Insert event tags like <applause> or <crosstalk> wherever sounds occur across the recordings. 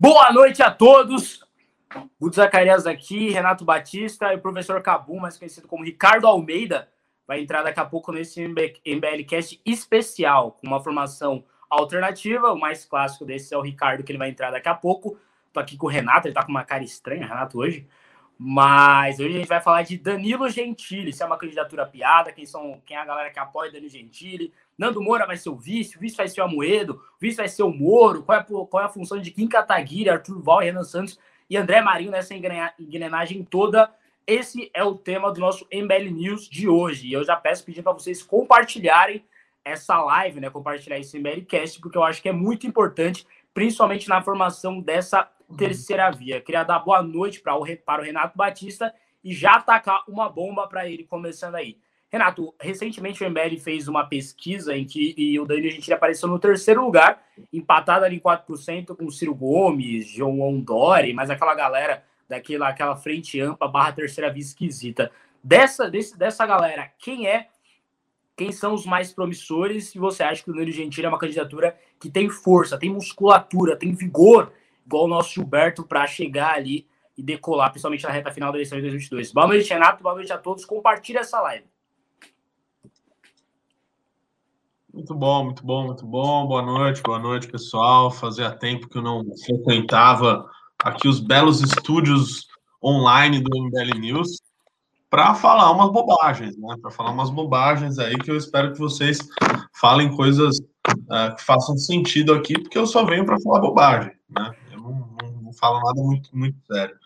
Boa noite a todos. Guto Zacarias aqui, Renato Batista e o professor Cabu, mais conhecido como Ricardo Almeida, vai entrar daqui a pouco nesse MBLcast especial, com uma formação alternativa. O mais clássico desse é o Ricardo, que ele vai entrar daqui a pouco. Tô aqui com o Renato, ele tá com uma cara estranha, Renato, hoje. Mas hoje a gente vai falar de Danilo Gentili, se é uma candidatura piada, quem são quem é a galera que apoia Danilo Gentili. Nando Moura vai ser o vice, o vice vai ser o Amoedo, o vice vai ser o Moro, qual é, qual é a função de Kim Kataguiri, Arthur Val, Renan Santos e André Marinho nessa engrenagem toda. Esse é o tema do nosso MBL News de hoje. E eu já peço pedir para vocês compartilharem essa live, né? Compartilhar esse MBLcast, porque eu acho que é muito importante, principalmente na formação dessa terceira via. Queria dar boa noite para o, para o Renato Batista e já atacar uma bomba para ele, começando aí. Renato, recentemente o MBL fez uma pesquisa em que e o Danilo Gentili apareceu no terceiro lugar, empatado ali em 4% com o Ciro Gomes, João Dori, mas aquela galera daquela aquela frente ampla barra terceira via esquisita. Dessa, desse, dessa galera, quem é? Quem são os mais promissores? E você acha que o Danilo Gentili é uma candidatura que tem força, tem musculatura, tem vigor igual o nosso Gilberto, para chegar ali e decolar, principalmente na reta final da eleição de 2022. Boa noite, Renato. Boa noite a todos. Compartilhe essa live. Muito bom, muito bom, muito bom. Boa noite, boa noite, pessoal. Fazia tempo que eu não frequentava aqui os belos estúdios online do MBL News para falar umas bobagens, né? Para falar umas bobagens aí que eu espero que vocês falem coisas uh, que façam sentido aqui, porque eu só venho para falar bobagem, né? Fala nada muito, muito sério.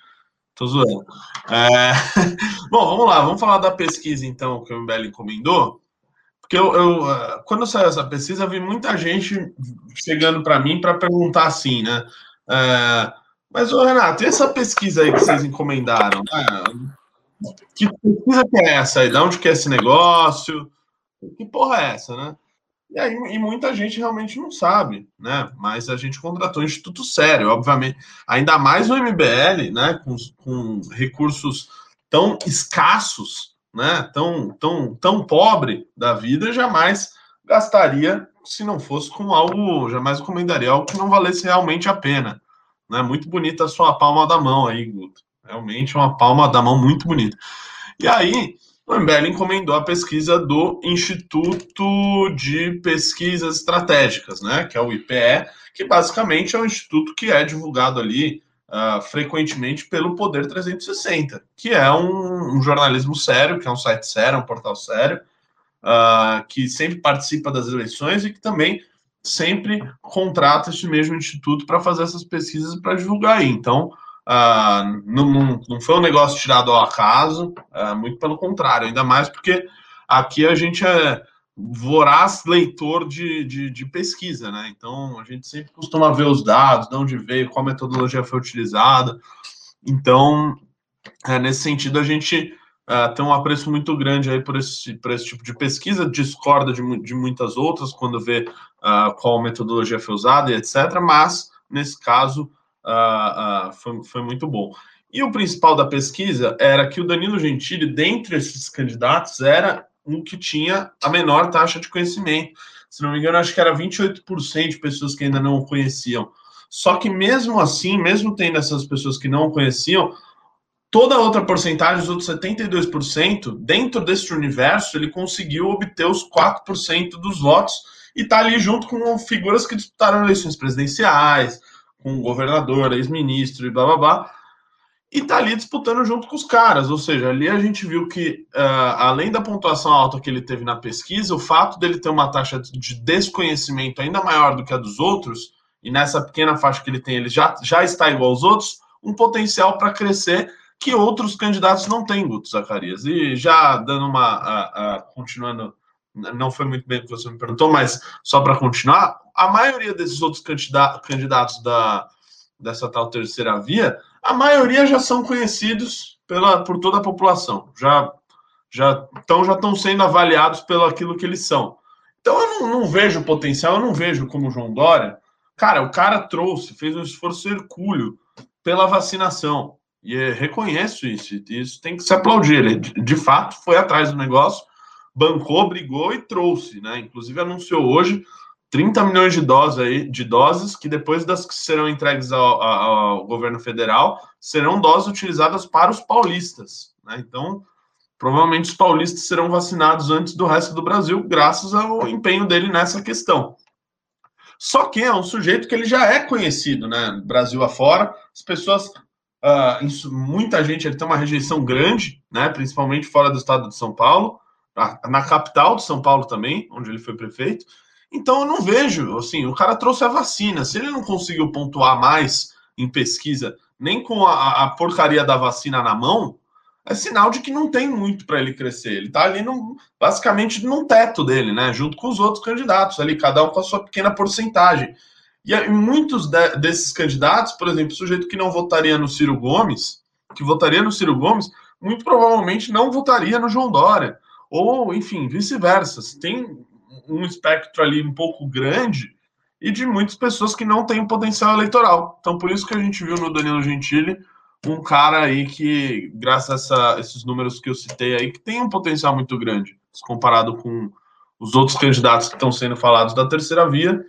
Tô zoando. É... <laughs> Bom, vamos lá, vamos falar da pesquisa, então, que o MBL encomendou. Porque eu, eu é, quando saiu essa pesquisa, vi muita gente chegando para mim para perguntar assim, né? É... Mas, ô, Renato, e essa pesquisa aí que vocês encomendaram? É... Que pesquisa que é essa aí? De onde que é esse negócio? Que porra é essa, né? E aí e muita gente realmente não sabe, né? Mas a gente contratou um instituto sério, obviamente. Ainda mais no MBL, né? Com, com recursos tão escassos, né? Tão, tão, tão pobre da vida, jamais gastaria se não fosse com algo, jamais recomendaria algo que não valesse realmente a pena. Né? Muito bonita a sua palma da mão aí, Guto. Realmente uma palma da mão muito bonita. E aí, o MBL encomendou a pesquisa do Instituto de Pesquisas Estratégicas, né, que é o IPE, que basicamente é um instituto que é divulgado ali uh, frequentemente pelo Poder 360, que é um, um, jornalismo sério, que é um site sério, um portal sério, uh, que sempre participa das eleições e que também sempre contrata esse mesmo instituto para fazer essas pesquisas para divulgar aí. Então, Uh, não, não, foi um negócio tirado ao acaso, uh, muito pelo contrário, ainda mais porque aqui a gente é voraz leitor de, de, de, pesquisa, né? Então a gente sempre costuma ver os dados, de onde veio, qual metodologia foi utilizada. Então, é, nesse sentido, a gente uh, tem um apreço muito grande aí por esse, por esse tipo de pesquisa, discorda de, de muitas outras quando vê qual metodologia foi usada e etc. Mas, nesse caso, uh, uh, foi, foi muito bom. E o principal da pesquisa era que o Danilo Gentili, dentre esses candidatos, era um que tinha a menor taxa de conhecimento. Se não me engano, acho que era 28% de pessoas que ainda não o conheciam. Só que mesmo assim, mesmo tendo essas pessoas que não o conheciam, toda a outra porcentagem, os outros 72%, dentro desse universo, ele conseguiu obter os 4% dos votos e está ali junto com figuras que disputaram eleições presidenciais, com o governador, ex-ministro e blá blá blá, e tá ali disputando junto com os caras. Ou seja, ali a gente viu que, uh, além da pontuação alta que ele teve na pesquisa, o fato dele ter uma taxa de desconhecimento ainda maior do que a dos outros, e nessa pequena faixa que ele tem, ele já, já está igual aos outros, um potencial para crescer que outros candidatos não têm, Guto Zacarias. E já dando uma. Uh, uh, continuando não foi muito bem o que você me perguntou, mas só para continuar, a maioria desses outros candidatos da, dessa tal terceira via, a maioria já são conhecidos pela, por toda a população, já já estão já estão sendo avaliados pelo aquilo que eles são. Então eu não, não vejo potencial, eu não vejo como o João Dória. Cara, o cara trouxe, fez um esforço hercúleo pela vacinação. E reconheço isso, isso tem que se aplaudir. Ele, de fato, foi atrás do negócio bancou, brigou e trouxe, né? Inclusive anunciou hoje 30 milhões de doses aí, de doses que depois das que serão entregues ao, ao governo federal serão doses utilizadas para os paulistas. Né? Então, provavelmente os paulistas serão vacinados antes do resto do Brasil, graças ao empenho dele nessa questão. Só que é um sujeito que ele já é conhecido, né? Brasil afora, as pessoas, uh, isso, muita gente, ele tem uma rejeição grande, né? Principalmente fora do estado de São Paulo, na, na capital de São Paulo também, onde ele foi prefeito. Então eu não vejo, assim, o cara trouxe a vacina. Se ele não conseguiu pontuar mais em pesquisa, nem com a, a porcaria da vacina na mão, é sinal de que não tem muito para ele crescer. Ele está ali no, basicamente no teto dele, né? Junto com os outros candidatos ali, cada um com a sua pequena porcentagem. E muitos de, desses candidatos, por exemplo, o sujeito que não votaria no Ciro Gomes, que votaria no Ciro Gomes, muito provavelmente não votaria no João Dória. Ou, enfim, vice-versa. Tem um espectro ali um pouco grande e de muitas pessoas que não têm potencial eleitoral. Então, por isso que a gente viu no Danilo Gentili um cara aí que, graças a essa, esses números que eu citei aí, que tem um potencial muito grande, comparado com os outros candidatos que estão sendo falados da terceira via.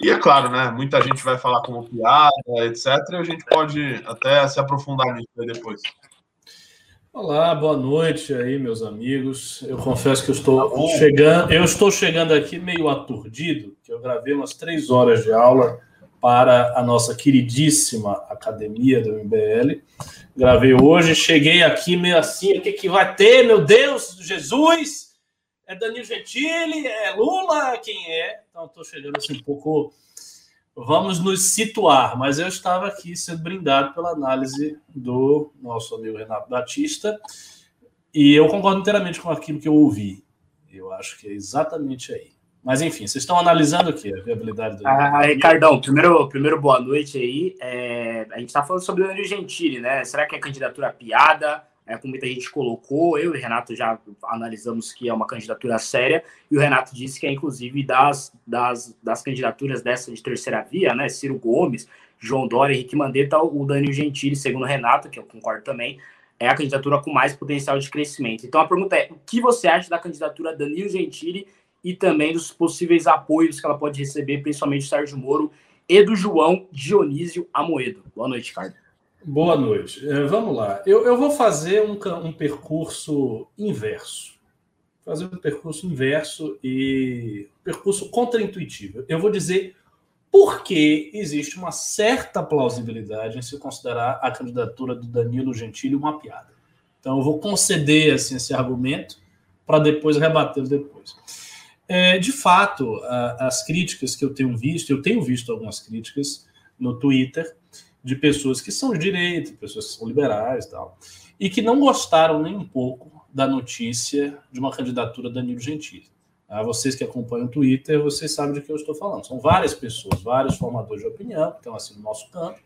E é claro, né? Muita gente vai falar como piada, etc. E a gente pode até se aprofundar nisso depois. Olá, boa noite aí, meus amigos. Eu confesso que eu estou tá chegando, eu estou chegando aqui meio aturdido, que eu gravei umas três horas de aula para a nossa queridíssima academia do MBL. Gravei hoje, cheguei aqui meio assim, o que, que vai ter, meu Deus, Jesus? É Danilo Gentili? É Lula? Quem é? Então, estou chegando assim um pouco vamos nos situar, mas eu estava aqui sendo brindado pela análise do nosso amigo Renato Batista, e eu concordo inteiramente com aquilo que eu ouvi. Eu acho que é exatamente aí. Mas enfim, vocês estão analisando o que? A viabilidade do. Ah, Ricardão, primeiro, primeiro boa noite aí. É, a gente está falando sobre o Danilo Gentili, né? Será que é candidatura piada? É, como muita gente colocou, eu e o Renato já analisamos que é uma candidatura séria, e o Renato disse que é inclusive das, das, das candidaturas dessa de terceira via, né? Ciro Gomes, João Dória, Henrique Mandetta, o Danilo Gentili, segundo o Renato, que eu concordo também, é a candidatura com mais potencial de crescimento. Então a pergunta é: o que você acha da candidatura Danilo Gentili e também dos possíveis apoios que ela pode receber, principalmente do Sérgio Moro e do João Dionísio Amoedo? Boa noite, Ricardo. Boa noite. É, vamos lá. Eu, eu vou fazer um, um percurso inverso. Fazer um percurso inverso e percurso contraintuitivo. Eu vou dizer por que existe uma certa plausibilidade em se considerar a candidatura do Danilo Gentili uma piada. Então, eu vou conceder assim, esse argumento para depois rebatê-lo depois. É, de fato, a, as críticas que eu tenho visto, eu tenho visto algumas críticas no Twitter, de pessoas que são de direita, pessoas que são liberais e tal, e que não gostaram nem um pouco da notícia de uma candidatura da Danilo Gentili. Ah, vocês que acompanham o Twitter, vocês sabem de que eu estou falando. São várias pessoas, vários formadores de opinião que estão assim no nosso campo,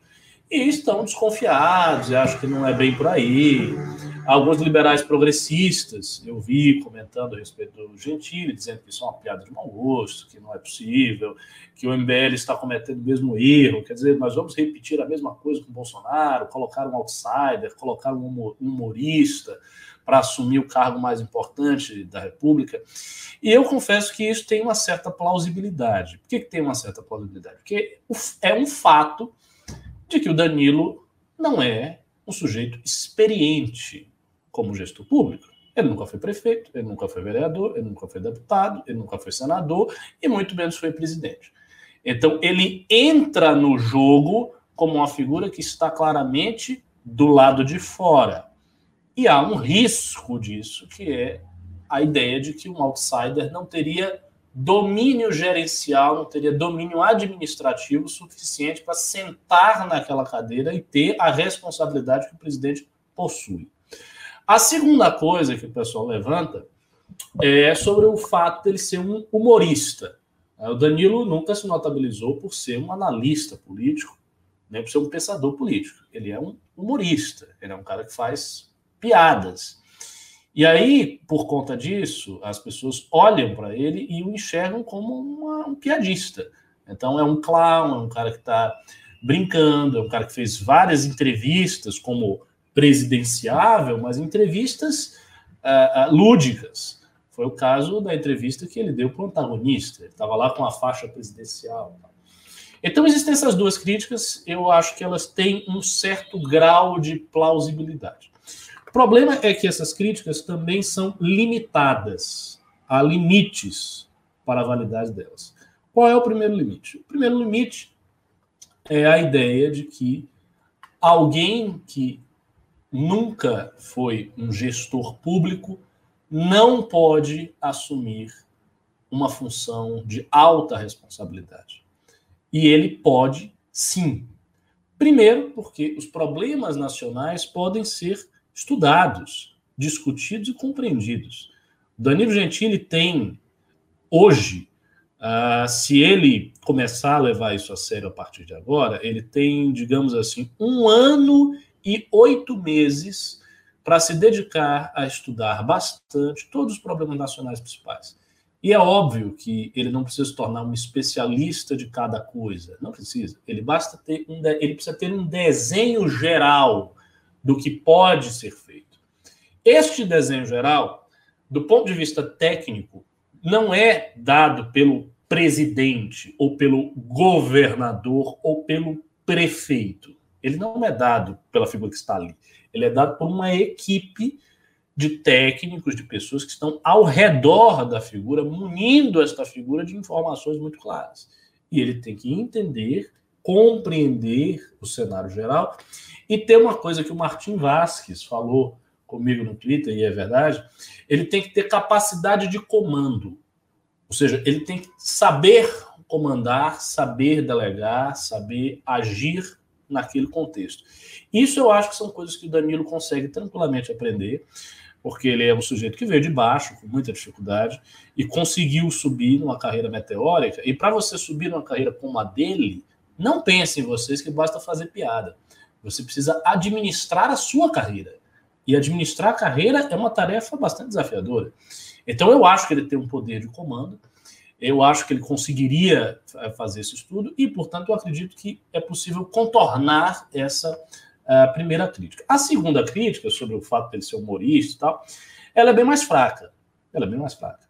e estão desconfiados, e acham que não é bem por aí. Alguns liberais progressistas, eu vi comentando a respeito do Gentili, dizendo que isso é uma piada de mau gosto, que não é possível, que o MBL está cometendo o mesmo erro, quer dizer, nós vamos repetir a mesma coisa com o Bolsonaro, colocar um outsider, colocar um humorista para assumir o cargo mais importante da República. E eu confesso que isso tem uma certa plausibilidade. Por que, que tem uma certa plausibilidade? Porque é um fato de que o Danilo não é um sujeito experiente como gestor público. Ele nunca foi prefeito, ele nunca foi vereador, ele nunca foi deputado, ele nunca foi senador e muito menos foi presidente. Então ele entra no jogo como uma figura que está claramente do lado de fora. E há um risco disso, que é a ideia de que um outsider não teria domínio gerencial, não teria domínio administrativo suficiente para sentar naquela cadeira e ter a responsabilidade que o presidente possui. A segunda coisa que o pessoal levanta é sobre o fato dele ser um humorista. O Danilo nunca se notabilizou por ser um analista político, nem por ser um pensador político. Ele é um humorista, ele é um cara que faz piadas. E aí, por conta disso, as pessoas olham para ele e o enxergam como uma, um piadista. Então, é um clown, é um cara que está brincando, é um cara que fez várias entrevistas como presidenciável, mas entrevistas uh, uh, lúdicas. Foi o caso da entrevista que ele deu para o antagonista. Ele estava lá com a faixa presidencial. Então, existem essas duas críticas, eu acho que elas têm um certo grau de plausibilidade. O problema é que essas críticas também são limitadas, há limites para a validade delas. Qual é o primeiro limite? O primeiro limite é a ideia de que alguém que nunca foi um gestor público não pode assumir uma função de alta responsabilidade. E ele pode, sim. Primeiro, porque os problemas nacionais podem ser estudados, discutidos e compreendidos. Danilo Gentili tem, hoje, uh, se ele começar a levar isso a sério a partir de agora, ele tem, digamos assim, um ano oito meses para se dedicar a estudar bastante todos os problemas nacionais principais. E é óbvio que ele não precisa se tornar um especialista de cada coisa, não precisa. Ele basta ter um, ele precisa ter um desenho geral do que pode ser feito. Este desenho geral, do ponto de vista técnico, não é dado pelo presidente ou pelo governador ou pelo prefeito. Ele não é dado pela figura que está ali. Ele é dado por uma equipe de técnicos, de pessoas que estão ao redor da figura, munindo esta figura de informações muito claras. E ele tem que entender, compreender o cenário geral. E tem uma coisa que o Martim Vasques falou comigo no Twitter, e é verdade, ele tem que ter capacidade de comando. Ou seja, ele tem que saber comandar, saber delegar, saber agir naquele contexto. Isso eu acho que são coisas que o Danilo consegue tranquilamente aprender, porque ele é um sujeito que veio de baixo, com muita dificuldade, e conseguiu subir numa carreira meteórica. E para você subir numa carreira como a dele, não pensem vocês que basta fazer piada. Você precisa administrar a sua carreira. E administrar a carreira é uma tarefa bastante desafiadora. Então eu acho que ele tem um poder de comando eu acho que ele conseguiria eh, fazer esse estudo e, portanto, eu acredito que é possível contornar essa uh, primeira crítica. A segunda crítica, sobre o fato de ele ser humorista e tal, ela é bem mais fraca. Ela é bem mais fraca.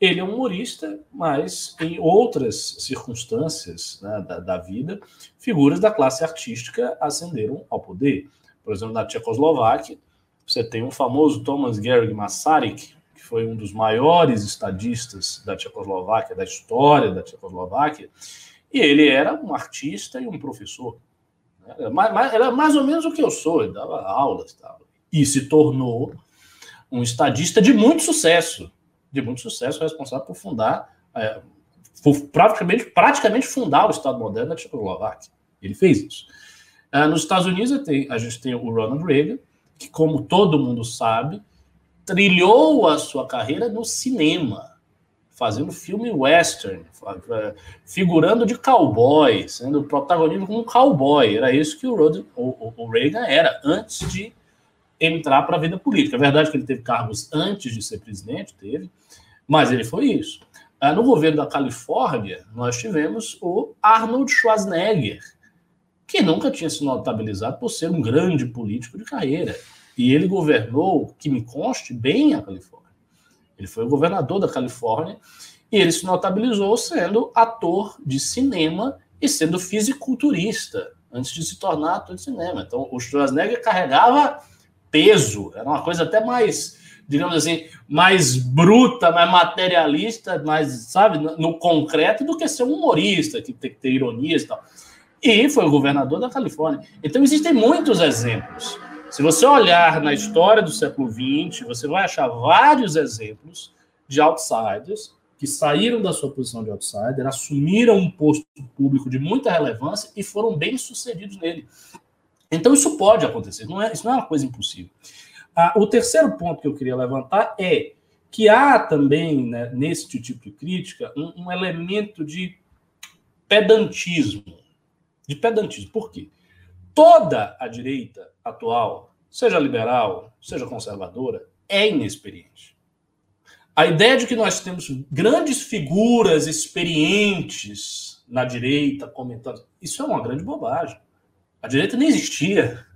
Ele é humorista, mas em outras circunstâncias né, da, da, vida, figuras da classe artística ascenderam ao poder. Por exemplo, na Tchecoslováquia, você tem o famoso Thomas Gehrig Masaryk, que foi um dos maiores estadistas da Tchecoslováquia, da história da Tchecoslováquia, e ele era um artista e um professor. Né? Era mais, ou menos o que eu sou, ele dava aulas e tal. E se tornou um estadista de muito sucesso, de muito sucesso, responsável por fundar, é, por praticamente, praticamente fundar o Estado moderno da Tchecoslováquia. Ele fez isso. É, nos Estados Unidos, a gente tem o Ronald Reagan, que, como todo mundo sabe, trilhou a sua carreira no cinema, fazendo filme western, figurando de cowboy, sendo protagonista como cowboy. Era isso que o, Rod, o, o Reagan era antes de entrar para a vida política. É verdade que ele teve cargos antes de ser presidente, teve, mas ele foi isso. Ah, no governo da Califórnia, nós tivemos o Arnold Schwarzenegger, que nunca tinha se notabilizado por ser um grande político de carreira. E ele governou, que me conste, bem a Califórnia. Ele foi o governador da Califórnia e ele se notabilizou sendo ator de cinema e sendo fisiculturista antes de se tornar ator de cinema. Então, o Schwarzenegger carregava peso, era uma coisa até mais, digamos assim, mais bruta, mais materialista, mais, sabe, no concreto do que ser um humorista, que tem que ter ironias e tal. E foi o governador da Califórnia. Então, existem muitos exemplos se você olhar na história do século XX, você vai achar vários exemplos de outsiders que saíram da sua posição de outsider, assumiram um posto público de muita relevância e foram bem sucedidos nele. Então isso pode acontecer, não é, isso não é uma coisa impossível. Ah, o terceiro ponto que eu queria levantar é que há também, né, nesse tipo de crítica, um, um elemento de pedantismo. De pedantismo. Por quê? Toda a direita atual, seja liberal, seja conservadora, é inexperiente. A ideia de que nós temos grandes figuras experientes na direita comentando, isso é uma grande bobagem. A direita nem existia.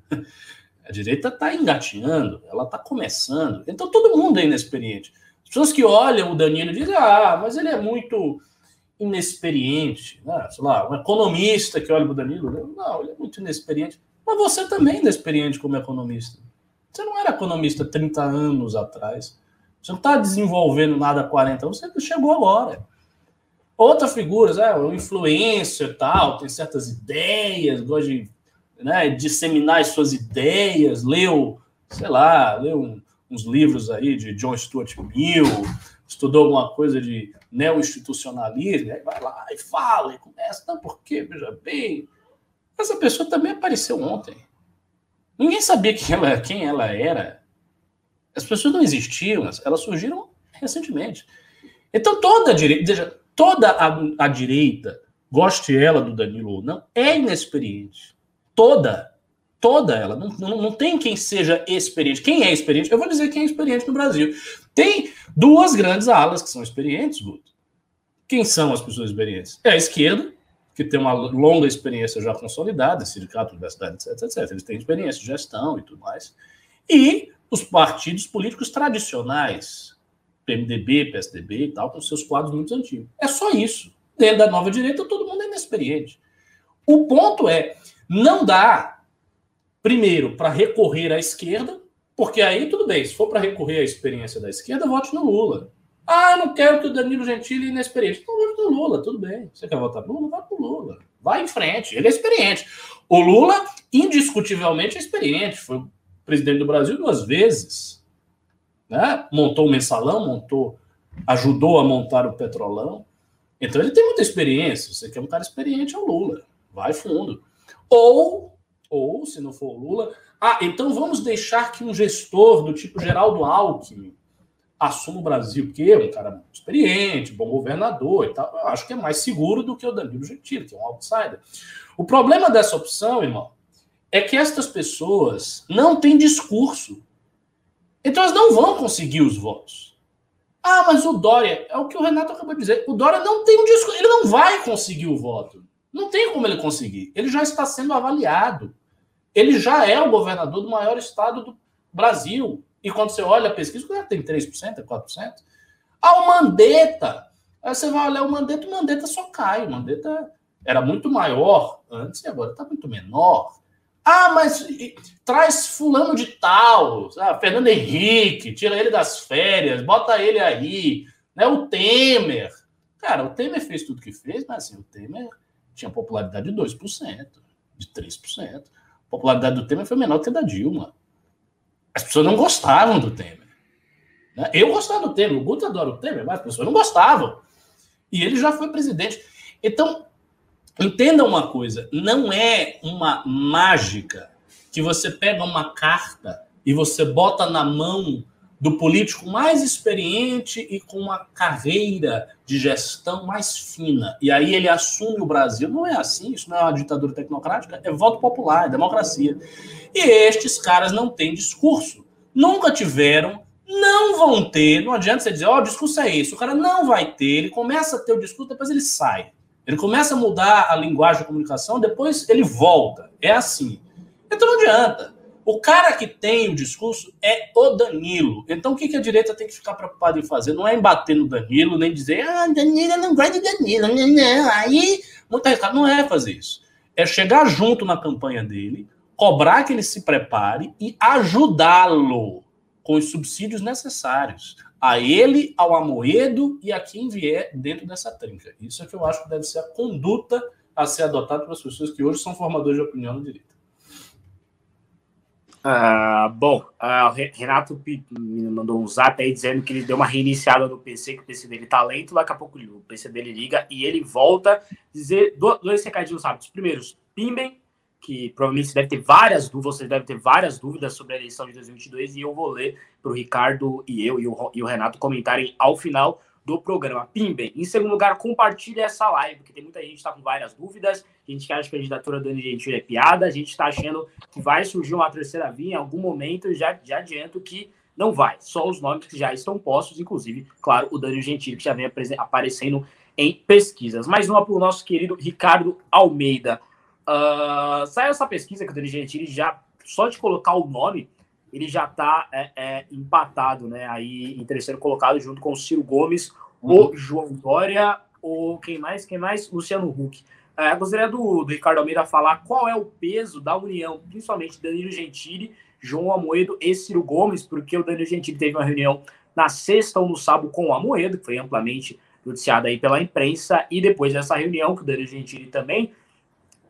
A direita está engatinhando, ela está começando. Então todo mundo é inexperiente. As pessoas que olham o Danilo dizem, ah, mas ele é muito inexperiente. Né? Sei lá, um economista que olha para o Danilo, né? não, ele é muito inexperiente. Mas você também é inexperiente como economista. Você não era economista 30 anos atrás. Você não está desenvolvendo nada há 40 anos, você chegou agora. Outra figura, é, o influencer tal, tem certas ideias, gosta de né, disseminar as suas ideias, leu, sei lá, leu um, uns livros aí de John Stuart Mill, estudou alguma coisa de neo-institucionalismo, aí vai lá e fala, e começa, não, por quê? Veja bem, essa pessoa também apareceu ontem. Ninguém sabia quem ela, quem ela era. As pessoas não existiam, elas surgiram recentemente. Então toda a direita, toda a, a direita, goste ela do Danilo ou não, é inexperiente. Toda. Toda ela. Não, não, não tem quem seja experiente. Quem é experiente? Eu vou dizer quem é experiente no Brasil. Tem duas grandes alas que são experientes, Guto. Quem são as pessoas experientes? É a esquerda, que tem uma longa experiência já consolidada, sindicato, universidade, etc, etc. Eles têm experiência de gestão e tudo mais. E os partidos políticos tradicionais, PMDB, PSDB e tal, com seus quadros muito antigos. É só isso. Dentro da nova direita, todo mundo é inexperiente. O ponto é, não dá, primeiro, para recorrer à esquerda, porque aí tudo bem, se for para recorrer à experiência da esquerda, vote no Lula. Ah, não quero que o Danilo Gentili é inexperiente. Então vote no Lula, tudo bem. Você quer votar no Lula? Vai pro Lula. Vai em frente. Ele é experiente. O Lula, indiscutivelmente, é experiente. Foi presidente do Brasil duas vezes. Né? Montou o mensalão, montou, ajudou a montar o petrolão. Então ele tem muita experiência. Você quer um cara experiente, é o Lula. Vai fundo. Ou, ou, se não for o Lula, ah, então vamos deixar que um gestor do tipo Geraldo Alckmin assuma o Brasil, porque é um cara experiente, bom governador e tal. Eu acho que é mais seguro do que o Danilo Gentili, que é um outsider. O problema dessa opção, irmão, é que estas pessoas não têm discurso. Então elas não vão conseguir os votos. Ah, mas o Dória, é o que o Renato acabou de dizer, o Dória não tem um discurso, ele não vai conseguir o voto. Não tem como ele conseguir. Ele já está sendo avaliado. Ele já é o governador do maior estado do Brasil. E quando você olha a pesquisa, o cara tem 3%, 4%. Ah, o Mandetta. Aí você vai olhar o Mandetta, o Mandetta só cai. O Mandetta era muito maior antes e agora está muito menor. Ah, mas e, traz fulano de tal, ah, Fernando Henrique, tira ele das férias, bota ele aí, né? O Temer. Cara, o Temer fez tudo que fez, mas assim, o Temer tinha popularidade de 2%, de 3%. A popularidade do Temer foi menor que a da Dilma. As pessoas não gostavam do Temer. Né? Eu gostava do Temer, o Guto adora o Temer, mas as pessoas não gostavam. E ele já foi presidente. Então, entenda uma coisa: não é uma mágica que você pega uma carta e você bota na mão do político mais experiente e com uma carreira de gestão mais fina. E aí ele assume o Brasil. Não é assim, isso não é uma ditadura tecnocrática, é voto popular, é democracia. E estes caras não têm discurso. Nunca tiveram, não vão ter. Não adianta você dizer, ó, oh, o discurso é esse. O cara não vai ter, ele começa a ter o discurso, depois ele sai. Ele começa a mudar a linguagem de comunicação, depois ele volta. É assim. Então não adianta. O cara que tem o discurso é o Danilo. Então o que, a direita tem que ficar preocupada em fazer? Não é em bater no Danilo, nem dizer, ah, Danilo não gosta de Danilo. Não, não. Aí, muita gente não é fazer isso. É chegar junto na campanha dele, cobrar que ele se prepare e ajudá-lo com os subsídios necessários a ele, ao Amoedo e a quem vier dentro dessa trinca. Isso é que eu acho que deve ser a conduta a ser adotada pelas pessoas que hoje são formadores de opinião no direito. Uh, bom, uh, o Renato me mandou um zap aí dizendo que ele deu uma reiniciada no PC, que o PC dele tá lento, daqui a pouco o PC dele liga e ele volta dizer dois recadinhos rápidos. Primeiro, pimbem, que provavelmente deve ter várias dúvidas, você deve ter várias dúvidas sobre a eleição de 2022 e eu vou ler para o Ricardo e eu e o, e o Renato comentarem ao final do programa. Pimbem. Em segundo lugar, compartilhe essa live, porque tem muita gente que está com várias dúvidas. A gente acha que a candidatura do Dani Gentili é piada. A gente está achando que vai surgir uma terceira via em algum momento. Já, já adianto que não vai. Só os nomes que já estão postos, inclusive, claro, o Dani Gentili, que já vem aparecendo em pesquisas. Mais uma para o nosso querido Ricardo Almeida. Uh, saiu essa pesquisa que o Dani Gentili já, só de colocar o nome, ele já está é, é, empatado, né? Aí em terceiro colocado, junto com o Ciro Gomes, uhum. o João Dória, o quem mais? Quem mais? Luciano Huck. É, gostaria do, do, Ricardo Almeida falar qual é o peso da união, principalmente Danilo Gentili, João Amoedo e Ciro Gomes, porque o Danilo Gentili teve uma reunião na sexta ou no sábado com o Amoedo, que foi amplamente noticiada aí pela imprensa, e depois dessa reunião, que o Danilo Gentili também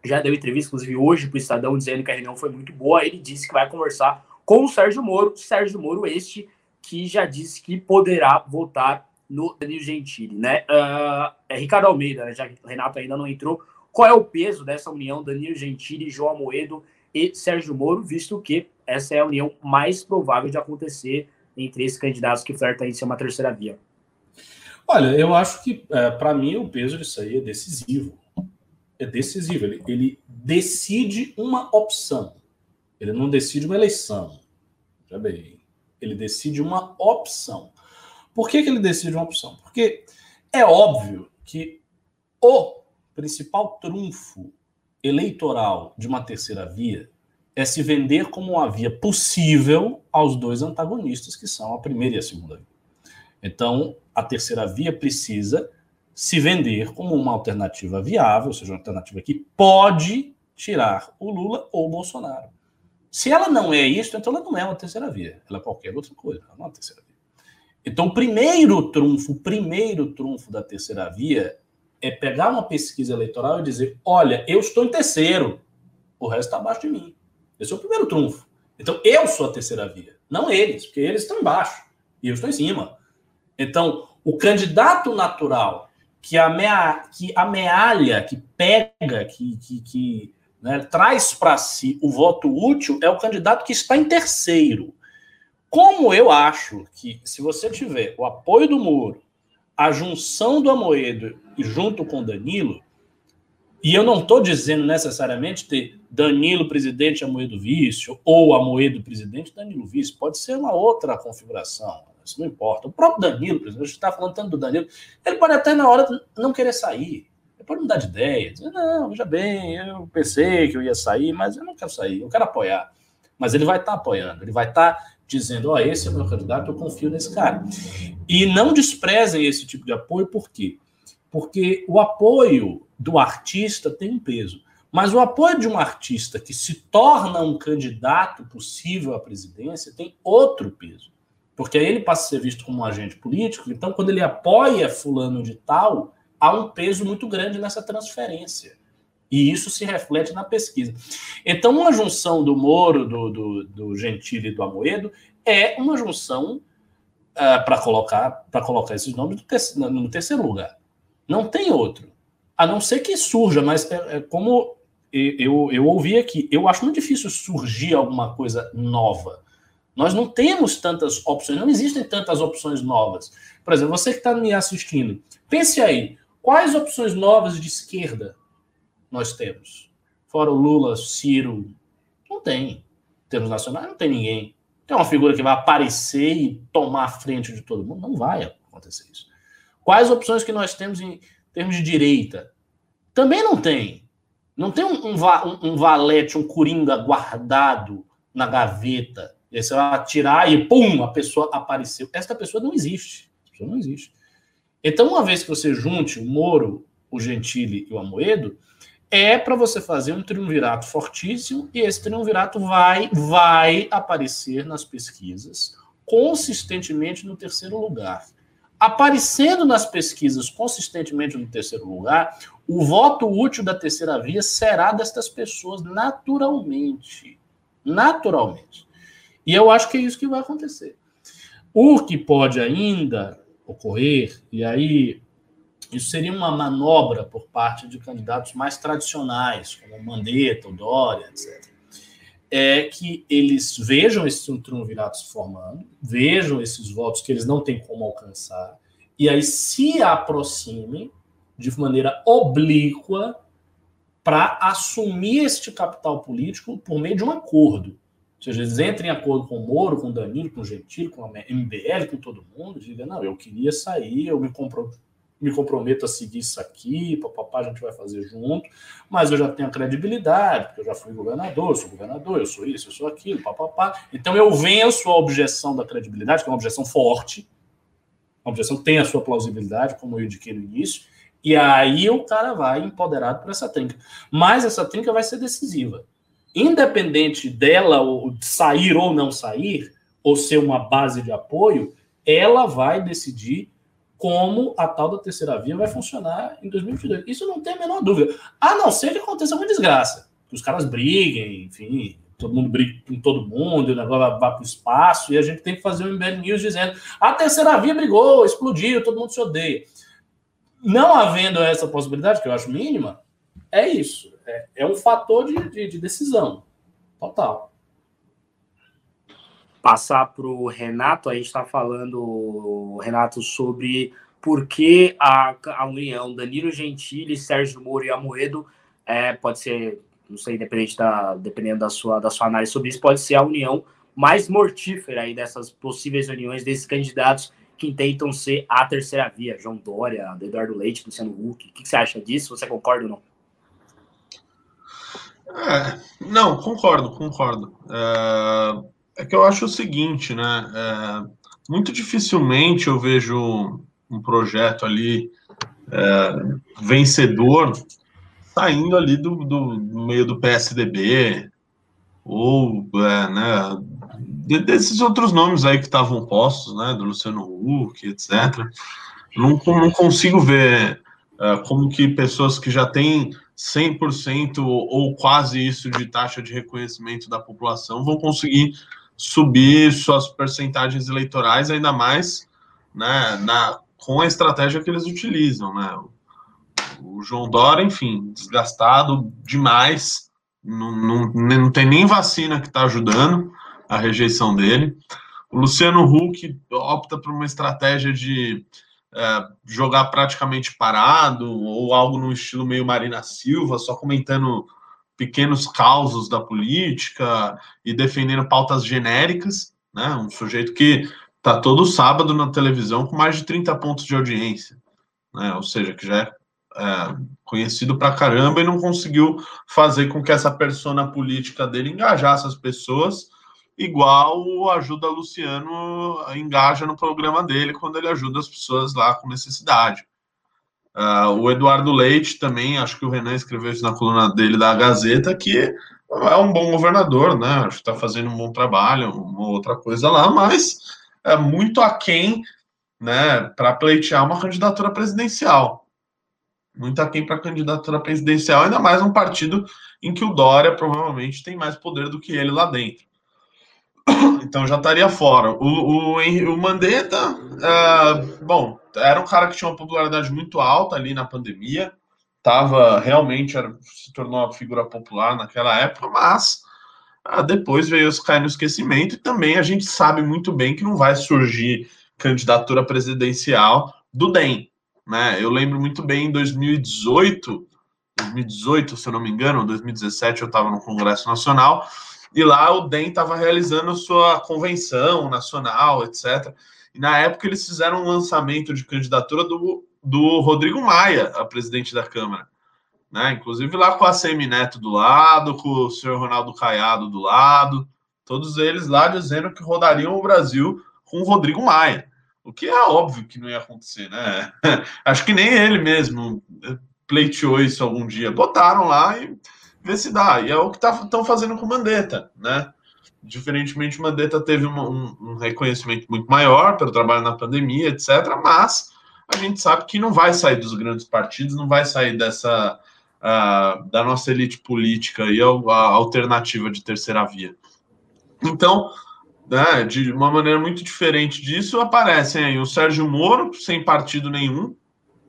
já deu entrevista, inclusive hoje, para o Estadão, dizendo que a reunião foi muito boa, ele disse que vai conversar com o Sérgio Moro, Sérgio Moro este que já disse que poderá votar no Danilo Gentili, né? Uh, é Ricardo Almeida, né? já que o Renato ainda não entrou. Qual é o peso dessa união Danilo Gentili, João Amoedo e Sérgio Moro, visto que essa é a união mais provável de acontecer entre esses candidatos que flertam em ser uma terceira via? Olha, eu acho que, é, para mim, o peso disso aí é decisivo. É decisivo. Ele, ele decide uma opção. Ele não decide uma eleição. Já bem. Ele decide uma opção. Por que, que ele decide uma opção? Porque é óbvio que o principal trunfo eleitoral de uma terceira via é se vender como uma via possível aos dois antagonistas, que são a primeira e a segunda via. Então, a terceira via precisa se vender como uma alternativa viável, ou seja, uma alternativa que pode tirar o Lula ou o Bolsonaro. Se ela não é isso, então ela não é uma terceira via. Ela é qualquer outra coisa, ela não é uma terceira via. Então, o primeiro trunfo, o primeiro trunfo da terceira via é pegar uma pesquisa eleitoral e dizer: olha, eu estou em terceiro, o resto está abaixo de mim. Esse é o primeiro trunfo. Então, eu sou a terceira via, não eles, porque eles estão embaixo e eu estou em cima. Então, o candidato natural que, amea que amealha, que pega, que, que, que né, traz para si o voto útil é o candidato que está em terceiro. Como eu acho que se você tiver o apoio do Moro, a junção do Amoedo junto com Danilo, e eu não estou dizendo necessariamente ter Danilo presidente, Amoedo vice, ou Amoedo presidente, Danilo vice, pode ser uma outra configuração, isso não importa. O próprio Danilo, exemplo, a gente está falando tanto do Danilo, ele pode até na hora não querer sair, pode mudar de ideia, dizer, não, veja bem, eu pensei que eu ia sair, mas eu não quero sair, eu quero apoiar. Mas ele vai estar tá apoiando, ele vai estar tá dizendo, ó, oh, esse é o meu candidato, eu confio nesse cara. E não desprezem esse tipo de apoio, por quê? Porque o apoio do artista tem um peso. Mas o apoio de um artista que se torna um candidato possível à presidência tem outro peso. Porque aí ele passa a ser visto como um agente político, então quando ele apoia fulano de tal, há um peso muito grande nessa transferência. E isso se reflete na pesquisa. Então, uma junção do Moro, do, do, do Gentili e do Amoedo é uma junção uh, ah, para colocar, colocar esses nomes no, no terceiro lugar. Não tem outro. A não ser que surja, mas é, é como eu, eu ouvi aqui, eu acho muito difícil surgir alguma coisa nova. Nós não temos tantas opções, não existem tantas opções novas. Por exemplo, você que está me assistindo, pense aí, quais opções novas de esquerda nós temos? Fora o Lula, Ciro, não tem. Termos nacionais, não tem ninguém. Tem uma figura que vai aparecer e tomar a frente de todo mundo? Não vai acontecer isso. Quais opções que nós temos em termos de direita? Também não tem. Não tem um, um, um valete, um coringa guardado na gaveta. E você vai atirar e pum, a pessoa apareceu. Esta pessoa não existe. Essa pessoa não existe. Então, uma vez que você junte o Moro, o Gentili e o Amoedo, é para você fazer um triunvirato fortíssimo e esse triunvirato vai vai aparecer nas pesquisas consistentemente no terceiro lugar. Aparecendo nas pesquisas consistentemente no terceiro lugar, o voto útil da terceira via será destas pessoas naturalmente. Naturalmente. E eu acho que é isso que vai acontecer. O que pode ainda ocorrer, e aí isso seria uma manobra por parte de candidatos mais tradicionais, como Mandetta, o Dória, etc. É que eles vejam esse triunvirato se formando, vejam esses votos que eles não têm como alcançar, e aí se aproximem de maneira oblíqua para assumir este capital político por meio de um acordo. Ou seja, eles entrem em acordo com o Moro, com o Danilo, com o Gentili, com a MBL, com todo mundo, digam, não, eu queria sair, eu me me comprometo a seguir isso aqui, papapá, a gente vai fazer junto, mas eu já tenho credibilidade, porque eu já fui governador, eu sou governador, eu sou isso, eu sou aquilo, papapá. Então eu venço a objeção da credibilidade, que é uma objeção forte, uma objeção que tem a sua plausibilidade, como eu indiquei no início, e aí o cara vai empoderado por essa trinca. Mas essa trinca vai ser decisiva. Independente dela sair ou não sair, ou ser uma base de apoio, ela vai decidir como a tal da terceira via vai funcionar em 2022. Isso não tem a menor dúvida. A não ser que aconteça uma desgraça. Que os caras briguem, enfim, todo mundo briga com todo mundo, o negócio vai para o espaço, e a gente tem que fazer um MBL News dizendo a terceira via brigou, explodiu, todo mundo se odeia. Não havendo essa possibilidade, que eu acho mínima, é isso. É, é um fator de, de, de decisão. Total passar para o Renato, a gente está falando, Renato, sobre por que a, a união Danilo Gentili, Sérgio Moro e Amoedo é, pode ser, não sei, dependente da, dependendo da sua, da sua análise sobre isso, pode ser a união mais mortífera aí dessas possíveis uniões desses candidatos que tentam ser a terceira via, João Dória, Eduardo Leite, Luciano Huck. O que, que você acha disso? Você concorda ou não? É, não, concordo, concordo. É, é que eu acho o seguinte, né? É, muito dificilmente eu vejo um projeto ali é, vencedor saindo ali do, do, meio do PSDB ou é, né, desses outros nomes aí que estavam postos, né? Do Luciano Huck, etc. Não, não consigo ver como que pessoas que já têm 100% ou quase isso de taxa de reconhecimento da população vão conseguir subir suas percentagens eleitorais, ainda mais né, na, com a estratégia que eles utilizam. Né? O João Dória, enfim, desgastado demais, não, não, não tem nem vacina que está ajudando a rejeição dele. O Luciano Huck opta por uma estratégia de é, jogar praticamente parado, ou algo no estilo meio Marina Silva, só comentando pequenos causos da política e defendendo pautas genéricas, né? Um sujeito que tá todo sábado na televisão com mais de 30 pontos de audiência, né? Ou seja, que já é, é conhecido pra caramba e não conseguiu fazer com que essa persona política dele engajasse as pessoas, igual o Ajuda Luciano engaja no programa dele quando ele ajuda as pessoas lá com necessidade. Uh, o Eduardo Leite também, acho que o Renan escreveu isso na coluna dele da Gazeta, que é um bom governador, né? Acho que está fazendo um bom trabalho, uma outra coisa lá, mas é muito aquém né, para pleitear uma candidatura presidencial. Muito aquém para candidatura presidencial, ainda mais um partido em que o Dória provavelmente tem mais poder do que ele lá dentro. Então já estaria fora. O, o, o Mandetta, uh, bom, era um cara que tinha uma popularidade muito alta ali na pandemia, tava realmente era, se tornou uma figura popular naquela época, mas uh, depois veio cair no esquecimento e também a gente sabe muito bem que não vai surgir candidatura presidencial do DEM. Né? Eu lembro muito bem em 2018, 2018, se eu não me engano, 2017 eu estava no Congresso Nacional e lá o DEM estava realizando sua convenção nacional, etc. E na época eles fizeram um lançamento de candidatura do, do Rodrigo Maia a presidente da Câmara. Né? Inclusive lá com a Semi Neto do lado, com o senhor Ronaldo Caiado do lado, todos eles lá dizendo que rodariam o Brasil com o Rodrigo Maia. O que é óbvio que não ia acontecer, né? <laughs> Acho que nem ele mesmo pleiteou isso algum dia. Botaram lá e ver se dá. E é o que estão tá, fazendo com o Mandetta, né? Diferentemente, o Mandetta teve um, um, reconhecimento muito maior pelo trabalho na pandemia, etc. Mas a gente sabe que não vai sair dos grandes partidos, não vai sair dessa uh, da nossa elite política e a, a alternativa de terceira via. Então, né, de uma maneira muito diferente disso, aparecem aí o Sérgio Moro, sem partido nenhum,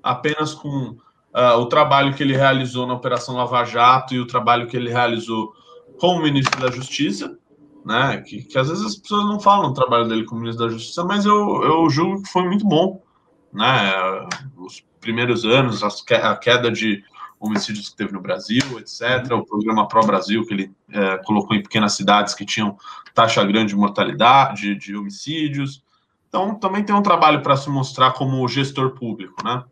apenas com uh, o trabalho que ele realizou na Operação Lava Jato e o trabalho que ele realizou como ministro da Justiça, né? Que, que às vezes as pessoas não falam do trabalho dele como ministro da Justiça, mas eu, eu julgo que foi muito bom, né? Os primeiros anos, a queda de homicídios que teve no Brasil, etc. O programa Pro Brasil, que ele é, colocou em pequenas cidades que tinham taxa grande de mortalidade, de homicídios. Então, também tem um trabalho para se mostrar como gestor público, né?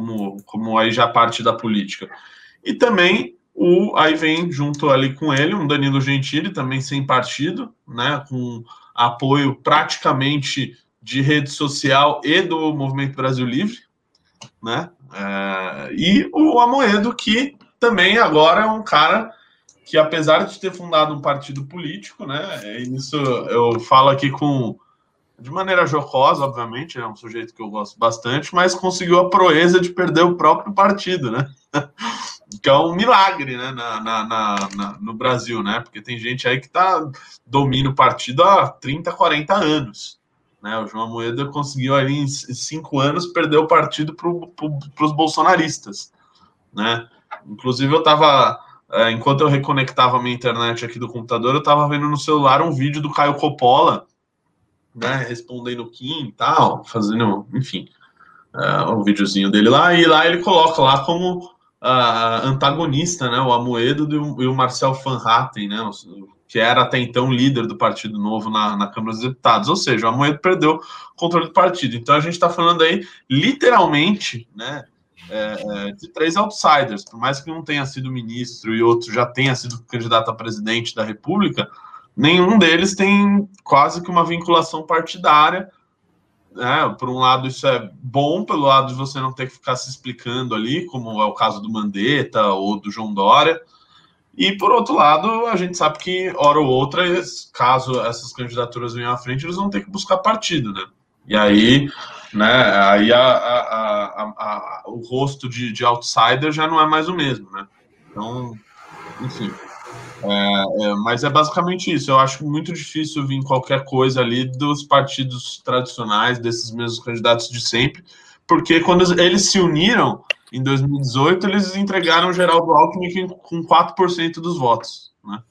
Como, como aí já parte da política. E também o aí vem junto ali com ele um Danilo Gentili, também sem partido, né, com apoio praticamente de rede social e do Movimento Brasil Livre, né? É, e o Amoedo, que também agora é um cara que, apesar de ter fundado um partido político, né? Isso eu falo aqui com de maneira jocosa, obviamente, é um sujeito que eu gosto bastante, mas conseguiu a proeza de perder o próprio partido, né? <laughs> que é um milagre, né, na, na, na, no Brasil, né? Porque tem gente aí que tá domina o partido há 30, 40 anos. Né? O João Moeda conseguiu ali em cinco anos perder o partido para pro, os bolsonaristas. Né? Inclusive, eu estava, é, enquanto eu reconectava minha internet aqui do computador, eu estava vendo no celular um vídeo do Caio Coppola, né, respondendo o Kim e tal, fazendo, enfim, uh, um videozinho dele lá, e lá ele coloca lá como uh, antagonista, né, o Amoedo e o, Marcel Van Hatten, né, que era até então líder do Partido Novo na, na Câmara dos Deputados. Ou seja, o Amoedo perdeu o controle do partido. Então a gente está falando aí, literalmente, né, é, é, de três outsiders. Por mais que um tenha sido ministro e outro já tenha sido candidato a presidente da República, nenhum deles tem quase que uma vinculação partidária. Né? Por um lado, isso é bom, pelo lado de você não ter que ficar se explicando ali, como é o caso do Mandetta ou do João Dória. E, por outro lado, a gente sabe que, hora ou outra, caso essas candidaturas venham à frente, eles vão ter que buscar partido, né? E aí, né, aí a, a, a, o rosto de, de outsider já não é mais o mesmo, né? Então, enfim. É, é, mas é basicamente isso. Eu acho muito difícil vir qualquer coisa ali dos partidos tradicionais, desses mesmos candidatos de sempre, porque quando eles se uniram, em 2018, eles entregaram Geraldo Alckmin com 4% dos votos. Né?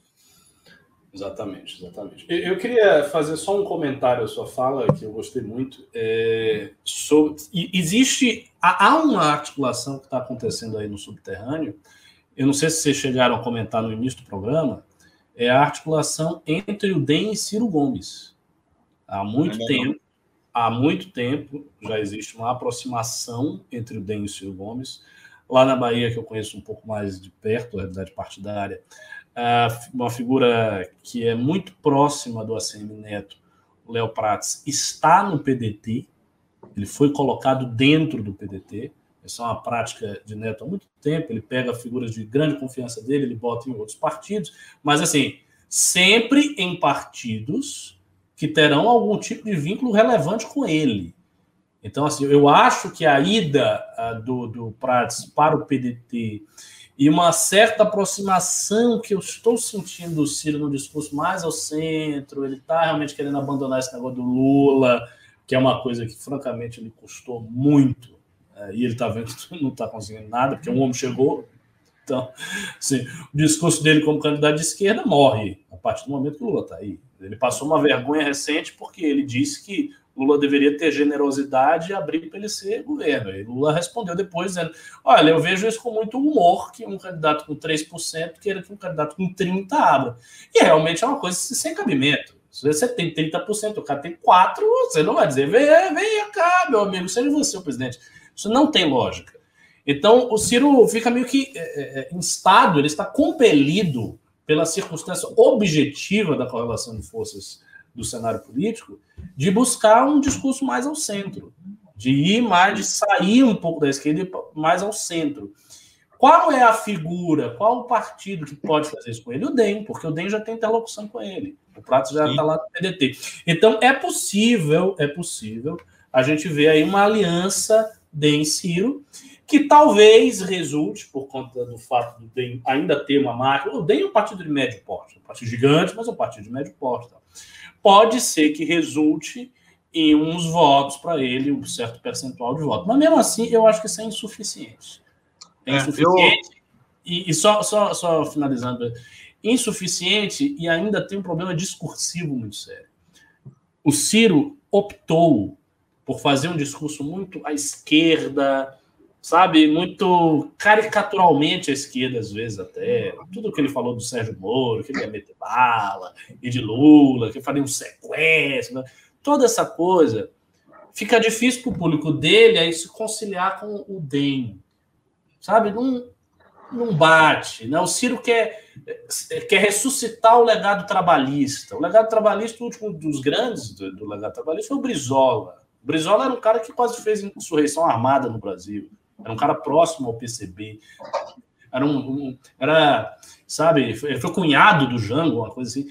Exatamente, exatamente. Eu queria fazer só um comentário à sua fala, que eu gostei muito. É, sobre, existe. Há uma articulação que está acontecendo aí no subterrâneo. Eu não sei se vocês chegaram a comentar no início do programa. É a articulação entre o DEM e Ciro Gomes. Há muito é tempo há muito tempo já existe uma aproximação entre o DEM e o Ciro Gomes. Lá na Bahia, que eu conheço um pouco mais de perto, a realidade partidária, uma figura que é muito próxima do ACM Neto, o Léo Prates, está no PDT, ele foi colocado dentro do PDT. Essa é uma prática de Neto há muito tempo. Ele pega figuras de grande confiança dele, ele bota em outros partidos, mas assim, sempre em partidos que terão algum tipo de vínculo relevante com ele. Então, assim, eu acho que a ida do, do Prates para o PDT e uma certa aproximação que eu estou sentindo do Ciro no discurso mais ao centro, ele está realmente querendo abandonar esse negócio do Lula, que é uma coisa que, francamente, ele custou muito. Uh, e ele está vendo que não está conseguindo nada, porque um homem chegou. Então, assim, o discurso dele como candidato de esquerda morre a partir do momento que o Lula está aí. Ele passou uma vergonha recente porque ele disse que Lula deveria ter generosidade e abrir para ele ser governo. E Lula respondeu depois dizendo: Olha, eu vejo isso com muito humor que um candidato com 3% queira que um candidato com 30% abra. E realmente é uma coisa sem cabimento. Se você tem 30%, o cara tem 4%, você não vai dizer: venha, venha cá, meu amigo, seja você o presidente. Isso não tem lógica. Então, o Ciro fica meio que é, é, instado, ele está compelido pela circunstância objetiva da correlação de forças do cenário político, de buscar um discurso mais ao centro, de ir mais, de sair um pouco da esquerda e mais ao centro. Qual é a figura, qual o partido que pode fazer isso com ele? O DEM, porque o DEM já tem interlocução com ele. O Prato já está lá no PDT. Então, é possível, é possível a gente ver aí uma aliança DEM-Ciro, que talvez resulte, por conta do fato do DEM ainda ter uma máquina. O DEM é um partido de médio porte, um partido gigante, mas é um partido de médio porte. Tá? Pode ser que resulte em uns votos para ele, um certo percentual de votos. Mas mesmo assim, eu acho que isso é insuficiente. É, é insuficiente. Eu... E, e, só, só, só finalizando, insuficiente e ainda tem um problema discursivo muito sério. O Ciro optou por fazer um discurso muito à esquerda, sabe, muito caricaturalmente à esquerda, às vezes até. Tudo que ele falou do Sérgio Moro, que ele ia meter bala, e de Lula, que faria um sequestro, né? toda essa coisa fica difícil para o público dele aí se conciliar com o DEM. Sabe? Não, não bate. Né? O Ciro quer, quer ressuscitar o legado trabalhista. O legado trabalhista, o último dos grandes do, do legado trabalhista, foi o Brizola. O Brizola era um cara que quase fez insurreição armada no Brasil. Era um cara próximo ao PCB. Era um, um era, sabe, ele foi cunhado do Jango, uma coisa assim.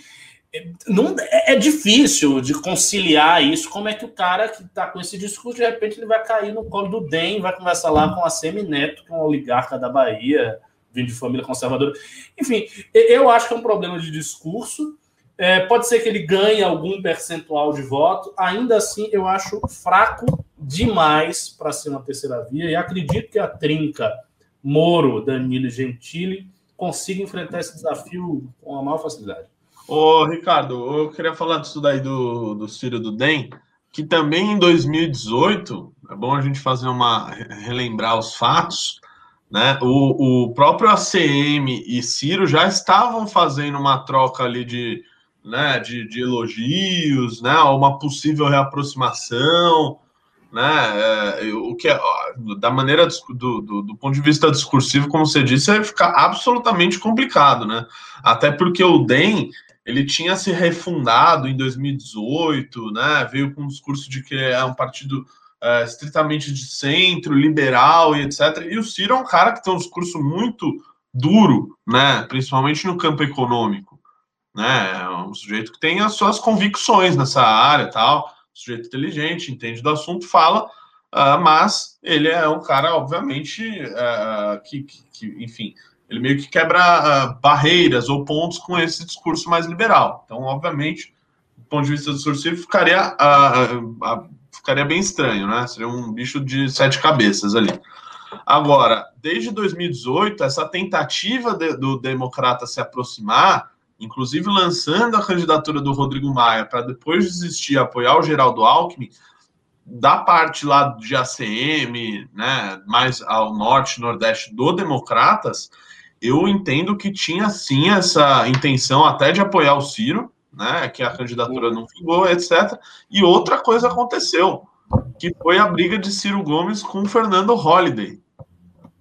Não, é, é difícil de conciliar isso. Como é que o cara que está com esse discurso, de repente, ele vai cair no colo do DEM, vai conversar lá com a Semineto, que é uma oligarca da Bahia, vindo de família conservadora. Enfim, eu acho que é um problema de discurso. É, pode ser que ele ganhe algum percentual de voto. Ainda assim, eu acho fraco demais para ser uma terceira via. E acredito que a trinca Moro, Danilo Gentili consiga enfrentar esse desafio com a maior facilidade. Ô, Ricardo, eu queria falar disso daí do, do Ciro do DEM, que também em 2018, é bom a gente fazer uma relembrar os fatos, né? O, o próprio ACM e Ciro já estavam fazendo uma troca ali de, né, de, de elogios, né? Uma possível reaproximação, né? É, o que é, da maneira do, do, do, ponto de vista discursivo, como você disse, é ficar absolutamente complicado, né? Até porque o DEM ele tinha se refundado em 2018, né? Veio com um discurso de que é um partido é, estritamente de centro, liberal e etc. E o Ciro é um cara que tem um discurso muito duro, né? Principalmente no campo econômico, né? É um sujeito que tem as suas convicções nessa área, tal, sujeito inteligente, entende do assunto, fala, uh, mas ele é um cara, obviamente, uh, que, que, que, enfim, ele meio que quebra uh, barreiras ou pontos com esse discurso mais liberal. Então, obviamente, do ponto de vista discursivo, ficaria, uh, ficaria bem estranho, né? Seria um bicho de sete cabeças ali. Agora, desde 2018, essa tentativa de, do democrata se aproximar, inclusive lançando a candidatura do Rodrigo Maia para depois desistir apoiar o Geraldo Alckmin, da parte lá de ACM, né, mais ao norte, nordeste do Democratas, eu entendo que tinha sim essa intenção até de apoiar o Ciro, né? Que a candidatura não vingou, etc. E outra coisa aconteceu, que foi a briga de Ciro Gomes com Fernando Holliday,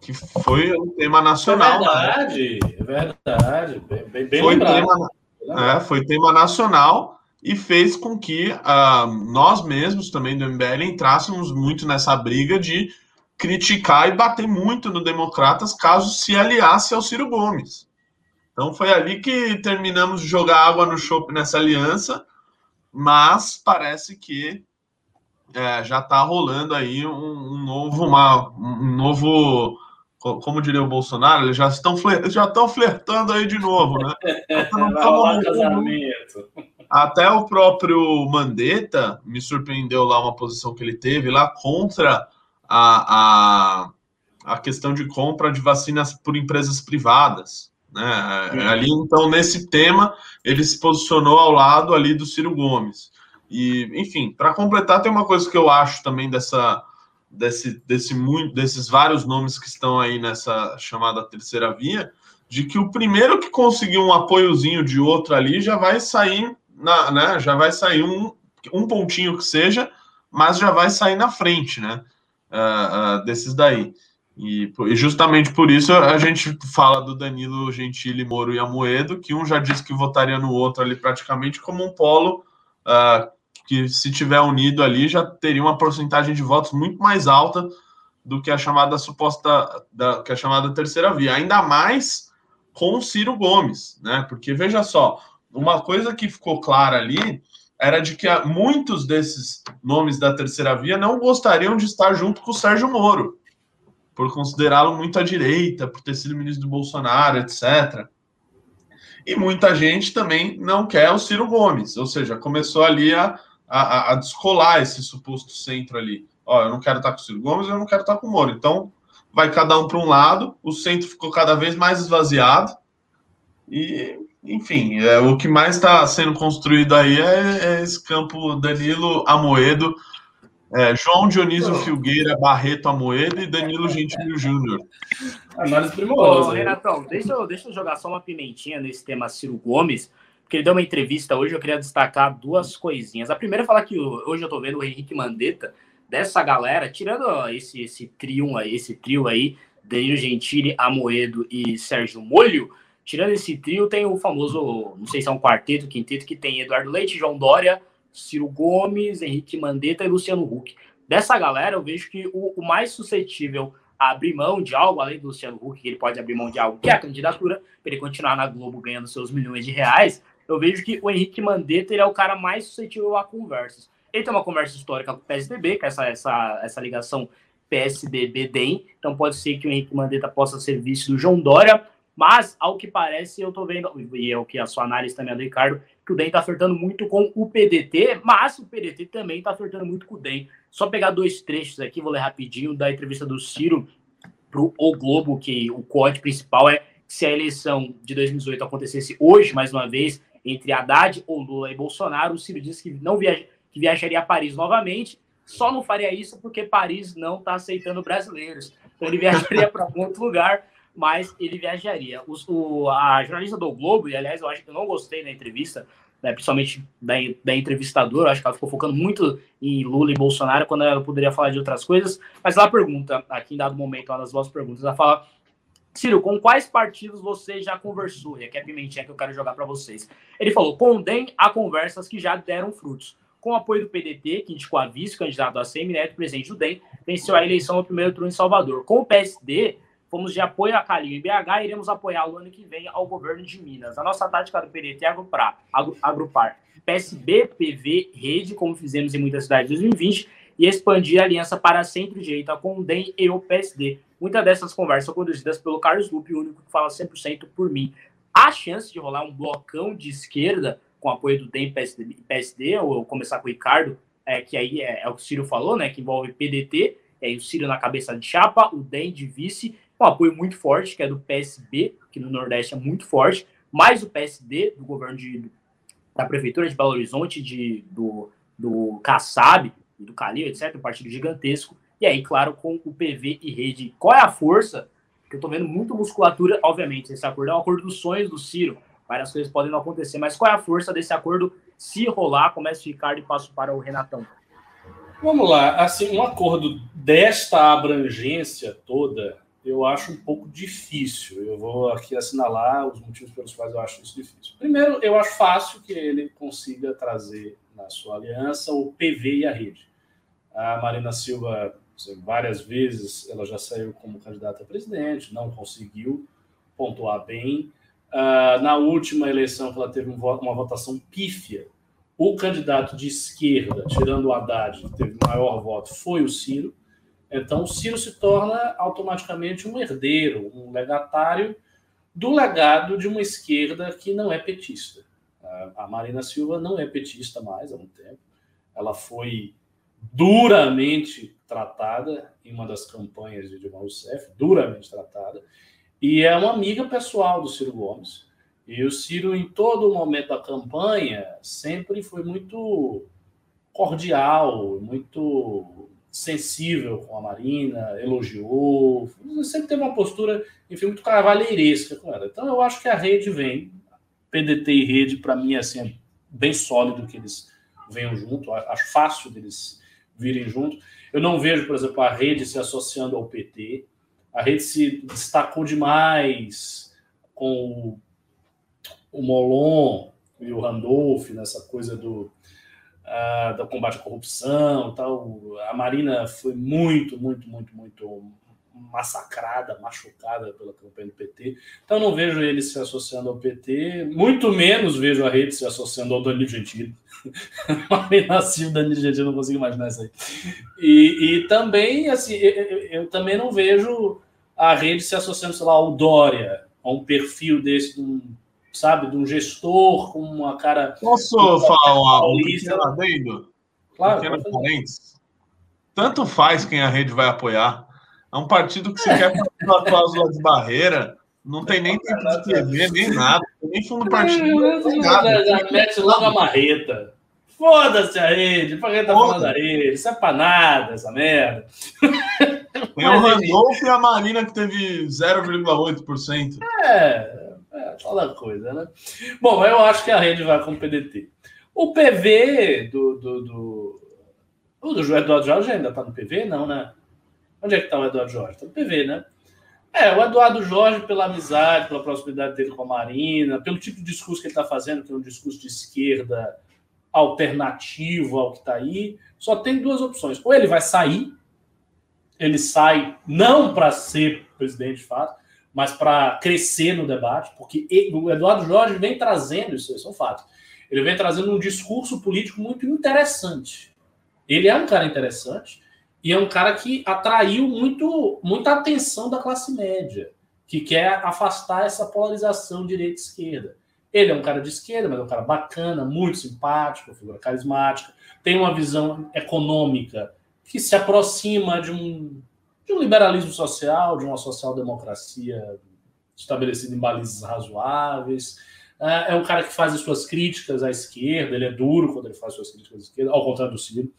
que foi um tema nacional. É verdade, né? é verdade. Bem, bem foi, tema, é, foi tema nacional e fez com que uh, nós mesmos também do MBL entrássemos muito nessa briga de criticar e bater muito no Democratas caso se aliasse ao Ciro Gomes. Então foi ali que terminamos de jogar água no chope nessa aliança, mas parece que é, já está rolando aí um, um, novo, uma, um novo, como diria o Bolsonaro, eles já estão já estão flertando aí de novo, né? <laughs> Até o próprio Mandetta me surpreendeu lá uma posição que ele teve lá contra a, a, a questão de compra de vacinas por empresas privadas. Né? Ali, então, nesse tema, ele se posicionou ao lado ali do Ciro Gomes. E, enfim, para completar, tem uma coisa que eu acho também dessa, desse, desse muito, desses vários nomes que estão aí nessa chamada terceira via, de que o primeiro que conseguir um apoiozinho de outro ali já vai sair, na, né? Já vai sair um, um pontinho que seja, mas já vai sair na frente, né? uh, uh, desses daí. E, e, justamente por isso a gente fala do Danilo Gentili, Moro e Amoedo, que um já disse que votaria no outro ali praticamente como um polo uh, que, se tiver unido ali, já teria uma porcentagem de votos muito mais alta do que a chamada suposta, da, que a chamada terceira via. Ainda mais com o Ciro Gomes, né? Porque veja só, uma coisa que ficou clara ali era de que muitos desses nomes da terceira via não gostariam de estar junto com o Sérgio Moro, por considerá-lo muito à direita, por ter sido ministro do Bolsonaro, etc. E muita gente também não quer o Ciro Gomes, ou seja, começou ali a, a, a descolar esse suposto centro ali. Ó, eu não quero estar com o Ciro Gomes, eu não quero estar com o Moro. Então, vai cada um para um lado, o centro ficou cada vez mais esvaziado, e enfim, é, o que mais está sendo construído aí é, é, esse campo Danilo Amoedo, é, João Dionísio oh. Filgueira, Barreto Amoedo e Danilo Gentilho Júnior. Análise primorosa. Renatão, deixa eu, deixa eu jogar só uma pimentinha nesse tema Ciro Gomes, porque ele deu uma entrevista hoje, eu queria destacar duas coisinhas. A primeira é falar que hoje eu estou vendo o Henrique Mandetta dessa galera, tirando esse, esse trio aí, esse trio aí, Danilo Gentili, Amoedo e Sérgio Molho, tirando esse trio, tem o famoso, não sei se é um quarteto, quinteto, que tem Eduardo Leite, João Dória, Ciro Gomes, Henrique Mandetta e Luciano Huck. Dessa galera, eu vejo que o, o mais suscetível a abrir mão de algo, além do Luciano Huck, que ele pode abrir mão de algo, que é a candidatura, para ele continuar na Globo ganhando seus milhões de reais, eu vejo que o Henrique Mandetta ele é o cara mais suscetível a conversas. Ele tem uma conversa histórica com o PSDB, com essa, essa, essa ligação PSDB-DEM, então pode ser que o Henrique Mandetta possa ser vice do João Dória, mas, ao que parece, eu tô vendo, e é o que a sua análise também é do Ricardo, que o DEM tá flertando muito com o PDT, mas o PDT também tá flertando muito com o DEM. Só pegar dois trechos aqui, vou ler rapidinho, da entrevista do Ciro pro O Globo, que o código principal é se a eleição de 2018 acontecesse hoje, mais uma vez, entre Haddad ou Lula e Bolsonaro, o Ciro disse que não viaja, que viajaria a Paris novamente, só não faria isso porque Paris não está aceitando brasileiros. Então ele <laughs> viajaria para outro lugar, mas ele viajaria. o, a jornalista do Globo, e aliás, eu acho que eu não gostei da entrevista, né, principalmente da, da entrevistadora, acho que ela ficou focando muito em Lula e Bolsonaro, quando ela poderia falar de outras coisas, mas ela pergunta, aqui em dado momento, uma das vossas perguntas, ela fala Ciro, com quais partidos você já conversou? E aqui é a pimentinha que eu quero jogar para vocês. Ele falou: condem a conversas que já deram frutos. Com o apoio do PDT, que indicou a vice-candidato a semineto, presidente do DEM, venceu a eleição no primeiro turno em Salvador. Com o PSD, fomos de apoio a Calil em BH e iremos apoiá-lo ano que vem ao governo de Minas. A nossa tática do PDT é agrupar, agrupar PSB, PV, Rede, como fizemos em muitas cidades em 2020, e expandir a aliança para centro-direita com o DEM e o PSD. Muitas dessas conversas são conduzidas pelo Carlos Lupe, o único que fala 100% por mim. Há chance de rolar um blocão de esquerda com apoio do DEM PSD, PSD ou começar com o Ricardo, é, que aí é, é, o que o Ciro falou, né, que envolve PDT, é, o Ciro na cabeça de chapa, o DEM de vice, com apoio muito forte, que é do PSB, que no Nordeste é muito forte, mais o PSD, do governo de, da Prefeitura de Belo Horizonte, de, do, do Kassab, do Calil, etc., um partido gigantesco, e aí, claro, com o PV e rede. Qual é a força? Que eu tô vendo muito musculatura, obviamente, esse acordo é um acordo dos sonhos do Ciro. Várias coisas podem não acontecer, mas qual é a força desse acordo se rolar? Começa o Ricardo e passo para o Renatão. Vamos lá, assim, um acordo desta abrangência toda, eu acho um pouco difícil. Eu vou aqui assinalar os motivos pelos quais eu acho isso difícil. Primeiro, eu acho fácil que ele consiga trazer na sua aliança o PV e a rede. A Marina Silva várias vezes ela já saiu como candidata a presidente, não conseguiu pontuar bem. Uh, na última eleição, ela teve um voto, uma votação pífia. O candidato de esquerda, tirando o Haddad, que teve maior voto, foi o Ciro. Então, o Ciro se torna automaticamente um herdeiro, um legatário do legado de uma esquerda que não é petista. A Marina Silva não é petista mais há um tempo. Ela foi duramente tratada em uma das campanhas de Dilma Rousseff, duramente tratada, e é uma amiga pessoal do Ciro Gomes. E o Ciro, em todo momento da campanha, sempre foi muito cordial, muito sensível com a Marina, elogiou, sempre teve uma postura, enfim, muito cavalheiresca com ela. Então, eu acho que a rede vem, PDT e rede, para mim, assim, é bem sólido que eles venham junto, acho fácil deles virem junto. Eu não vejo, por exemplo, a rede se associando ao PT. A rede se destacou demais com o, Molon e o Randolph nessa coisa do, uh, do combate à corrupção tal. A Marina foi muito, muito, muito, muito massacrada, machucada pela campanha do PT. Então não vejo ele se associando ao PT, muito menos vejo a rede se associando ao Danilo Gentili. <laughs> Mas nascido Danilo Gentili, não consigo imaginar isso aí. E, e também, assim, eu, eu, também não vejo a rede se associando, sei lá, ao Dória, a um perfil desse, de um, sabe, de um gestor com uma cara... Posso falar um pequeno adendo? Claro. Pequeno? Tanto faz quem a rede vai apoiar é um partido que você quer uma cláusula de barreira, não tem nem tempo de escrever, nem nada. Nem fundo do partido. Já, mete logo a marreta. Foda-se a rede, pra quem tá falando da rede? Isso é pra nada, essa merda. Tem o Randolph e a Marina que teve 0,8%. É, é toda coisa, né? Bom, eu acho que a rede vai com o PDT. O PV do, do, do O do Eduardo Jorge ainda está no PV? Não, né? Onde é que está o Eduardo Jorge? Está no PV, né? É, o Eduardo Jorge, pela amizade, pela proximidade dele com a Marina, pelo tipo de discurso que ele está fazendo, que é um discurso de esquerda alternativo ao que está aí, só tem duas opções. Ou ele vai sair, ele sai não para ser presidente de fato, mas para crescer no debate, porque ele, o Eduardo Jorge vem trazendo, isso, isso é um fato, ele vem trazendo um discurso político muito interessante. Ele é um cara interessante e é um cara que atraiu muito, muita atenção da classe média, que quer afastar essa polarização direita-esquerda. Ele é um cara de esquerda, mas é um cara bacana, muito simpático, figura carismática, tem uma visão econômica que se aproxima de um, de um liberalismo social, de uma social-democracia estabelecida em balizas razoáveis. É, é um cara que faz as suas críticas à esquerda, ele é duro quando ele faz suas críticas à esquerda, ao contrário do Ciro.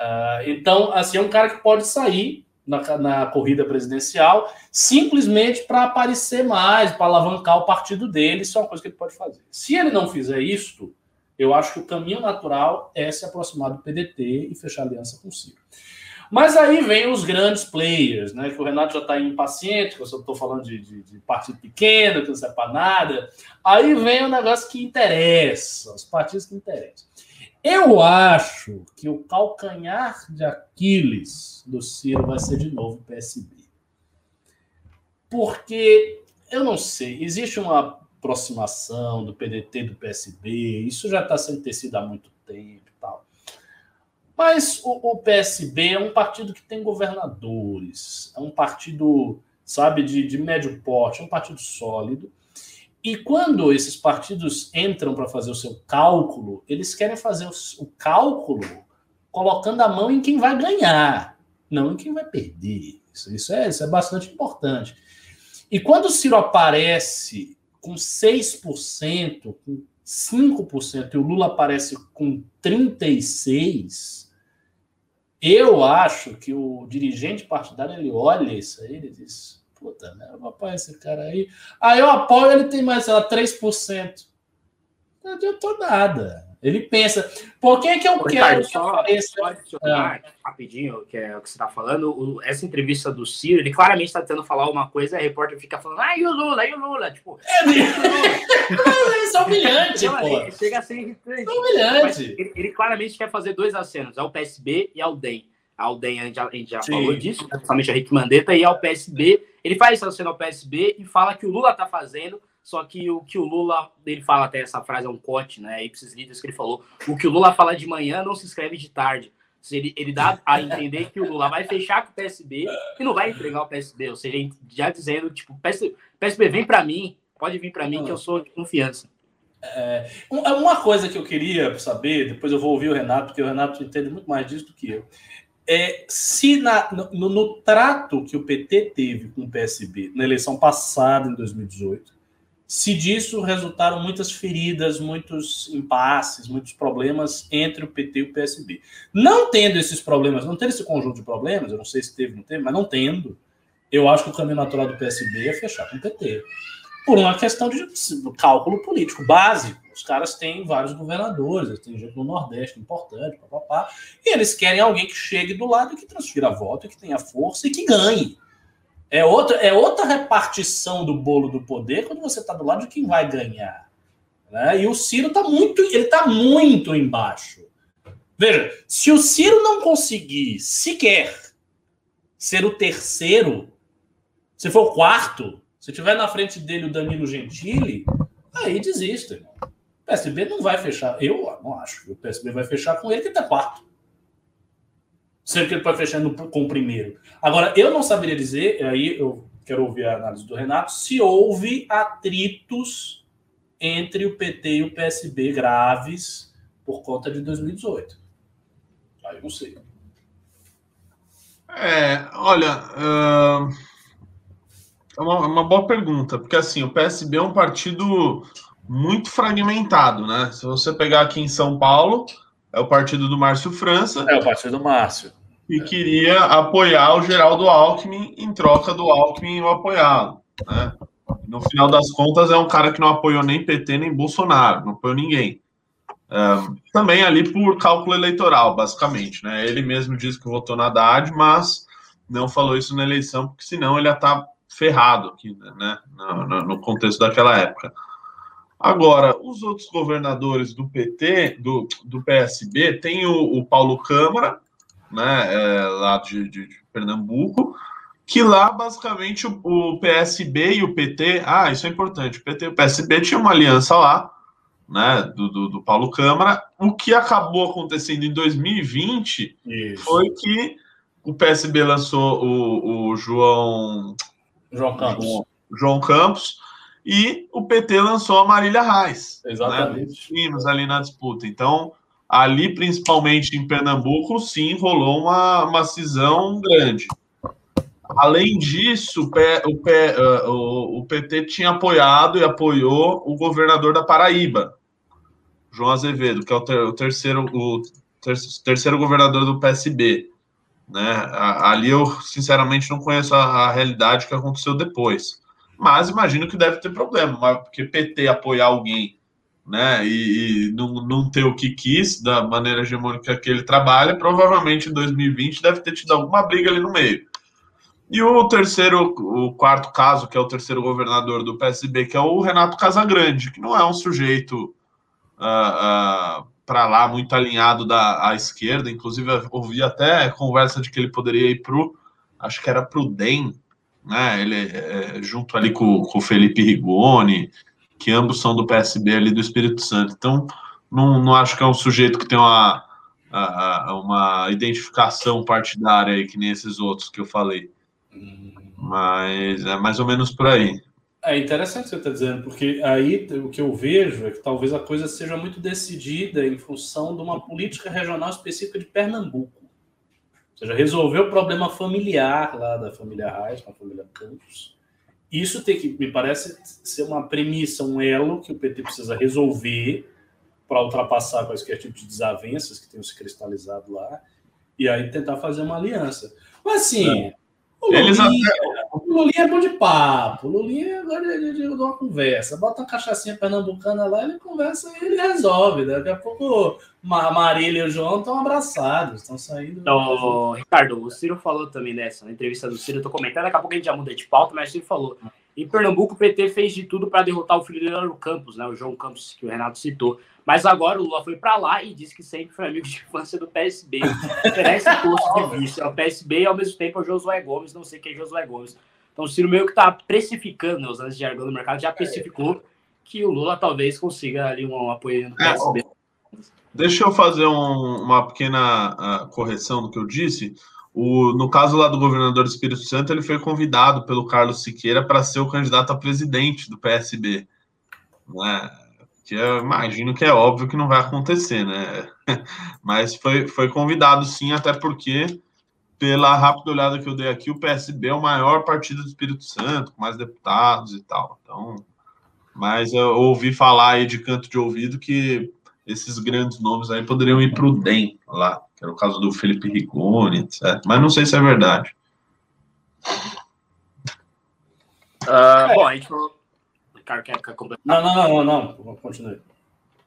Uh, então, assim, é um cara que pode sair na, na corrida presidencial simplesmente para aparecer mais, para alavancar o partido dele. Isso é uma coisa que ele pode fazer. Se ele não fizer isto, eu acho que o caminho natural é se aproximar do PDT e fechar aliança com o Ciro. Mas aí vem os grandes players, né? Que o Renato já está impaciente, que eu só estou falando de, de, de, partido pequeno, que não serve para nada. Aí vem o negócio que interessa, os partidos que interessam. Eu acho que o calcanhar de Aquiles do Ciro vai ser de novo o PSB. Porque, eu não sei, existe uma aproximação do PDT do PSB, isso já está sendo tecido há muito tempo e tal. Mas o, o, PSB é um partido que tem governadores, é um partido, sabe, de, de médio porte, é um partido sólido. E quando esses partidos entram para fazer o seu cálculo, eles querem fazer o, cálculo colocando a mão em quem vai ganhar, não em quem vai perder. Isso, isso, é, isso é bastante importante. E quando o Ciro aparece com 6%, com 5%, e o Lula aparece com 36%, eu acho que o dirigente partidário ele olha isso aí e diz: Puta, né? Eu vou apoiar esse cara aí. Aí eu apoio, ele tem mais, sei lá, 3%. Não adiantou nada. Ele pensa, por que, é que eu Ô, quero Ricardo, que só, adicionar, ah. rapidinho, que é o que você está falando, o, essa entrevista do Ciro, ele claramente está tentando falar uma coisa, a repórter fica falando, ah, e o Lula, e o Lula? Tipo, é, isso <laughs> é humilhante, Não, pô. Chega a ser irritante. É humilhante. Ele, ele, claramente quer fazer dois acenos, é o PSB e ao DEM. A UDEM, a gente já, a gente já falou disso, né? principalmente a Rick Mandetta, e ao PSB. Ele faz isso sendo ao PSB e fala que o Lula está fazendo, só que o que o Lula, ele fala até essa frase, é um corte, né? Ipsis Líderes que ele falou: o que o Lula fala de manhã não se escreve de tarde. Ele, ele dá a entender que o Lula vai fechar com o PSB e não vai entregar o PSB. Ou seja, já dizendo, tipo, PSB, PSB vem para mim, pode vir para mim, que eu sou de confiança. É, uma coisa que eu queria saber, depois eu vou ouvir o Renato, porque o Renato entende muito mais disso do que eu é, se na, no, no, trato que o PT teve com o PSB na eleição passada, em 2018, se disso resultaram muitas feridas, muitos impasses, muitos problemas entre o PT e o PSB. Não tendo esses problemas, não tendo esse conjunto de problemas, eu não sei se teve ou não teve, mas não tendo, eu acho que o caminho natural do PSB é fechar com o PT por uma questão de cálculo político básico. Os caras têm vários governadores, tem gente no Nordeste importante, papapá, e eles querem alguém que chegue do lado e que transfira voto, que tenha força e que ganhe. É outra, é outra repartição do bolo do poder quando você está do lado de quem vai ganhar. Né? E o Ciro está muito, ele está muito embaixo. Veja, se o Ciro não conseguir sequer ser o terceiro, se for o quarto, se tiver na frente dele o Danilo Gentili, aí desista. Irmão. PSB não vai fechar. Eu não acho que o PSB vai fechar com ele, que está quarto. Sempre que ele pode fechar com o primeiro. Agora, eu não saberia dizer, aí eu quero ouvir a análise do Renato, se houve atritos entre o PT e o PSB graves por conta de 2018. Aí eu não sei. É, olha. É uma, uma boa pergunta, porque assim, o PSB é um partido muito fragmentado, né? Se você pegar aqui em São Paulo, é o partido do Márcio França. É o partido do Márcio. E queria apoiar o Geraldo Alckmin em troca do Alckmin o apoiá-lo. Né? No final das contas, é um cara que não apoiou nem PT nem Bolsonaro, não apoiou ninguém. Uh, também ali por cálculo eleitoral, basicamente. Né? Ele mesmo disse que votou na Haddad, mas não falou isso na eleição, porque senão ele ia estar tá ferrado aqui, né? no, no contexto daquela época. Agora, os outros governadores do PT, do, do PSB, tem o, o Paulo Câmara, né, é, lá de, de, de, Pernambuco, que lá basicamente o, o, PSB e o PT, ah, isso é importante, o PT e o PSB tinham uma aliança lá, né, do, do, do Paulo Câmara. O que acabou acontecendo em 2020 isso. foi que o PSB lançou o, o João João Campos. João, João Campos e o PT lançou a Marília Reis. Né, Exatamente. Né, ali na disputa. Então, ali, principalmente em Pernambuco, sim, rolou uma, uma cisão grande. Além disso, o, P, o, P, o, o, PT tinha apoiado e apoiou o governador da Paraíba, João Azevedo, que é o, ter, o terceiro, o ter, terceiro governador do PSB. Né? Ali eu, sinceramente, não conheço a, a realidade que aconteceu depois mas imagino que deve ter problema, porque PT apoiar alguém né, e, e não, não ter o que quis da maneira hegemônica que ele trabalha, provavelmente em 2020 deve ter tido alguma briga ali no meio. E o terceiro, o quarto caso, que é o terceiro governador do PSB, que é o Renato Casagrande, que não é um sujeito uh, uh, para lá muito alinhado da à esquerda, inclusive ouvi até conversa de que ele poderia ir para acho que era para o DEM, né? Ele é, é, junto ali com, com o Felipe Rigoni, que ambos são do PSB ali do Espírito Santo. Então, não, não acho que é um sujeito que tem uma, uma identificação partidária aí, que nem esses outros que eu falei. Mas é mais ou menos por aí. É interessante o que você está dizendo, porque aí o que eu vejo é que talvez a coisa seja muito decidida em função de uma política regional específica de Pernambuco seja, resolver o problema familiar lá da família Reis, com a família Campos. Isso tem que, me parece, ser uma premissa, um elo que o PT precisa resolver para ultrapassar quaisquer tipos de desavenças que tenham se cristalizado lá e aí tentar fazer uma aliança. Mas assim, é. o Lulinha, o Lulinha é bom de papo, o Lulinha de, de, de, uma conversa. Bota uma cachaçinha pernambucana lá, ele conversa e ele resolve. Daqui a pouco Marília e o João estão abraçados, estão saindo. Então, Ricardo, o Ciro falou também nessa na entrevista do Ciro, eu tô comentando, daqui a pouco a gente já muda de pauta, mas o Ciro falou. Em Pernambuco, o PT fez de tudo para derrotar o filho dele no Campos, né? O João Campos, que o Renato citou. Mas agora o Lula foi para lá e disse que sempre foi amigo de infância do PSB. Esse posto de vice. É o PSB e ao mesmo tempo é o Josué Gomes, não sei quem é Josué Gomes. Então o Ciro meio que está precificando, né, usando esse jargão do mercado, já precificou que o Lula talvez consiga ali um apoio do PSB. É, Deixa eu fazer um, uma pequena uh, correção do que eu disse. O, no caso lá do governador do Espírito Santo, ele foi convidado pelo Carlos Siqueira para ser o candidato a presidente do PSB. Né? Que eu imagino que é óbvio que não vai acontecer, né? <laughs> Mas foi, foi convidado sim, até porque, pela rápida olhada que eu dei aqui, o PSB é o maior partido do Espírito Santo, com mais deputados e tal. Então, mas eu ouvi falar aí de canto de ouvido que esses grandes nomes aí poderiam ir para o DEM lá, que era o caso do Felipe Rigoni, etc. Mas não sei se é verdade. Uh, bom, a gente Não, não, não, não, não. Continue.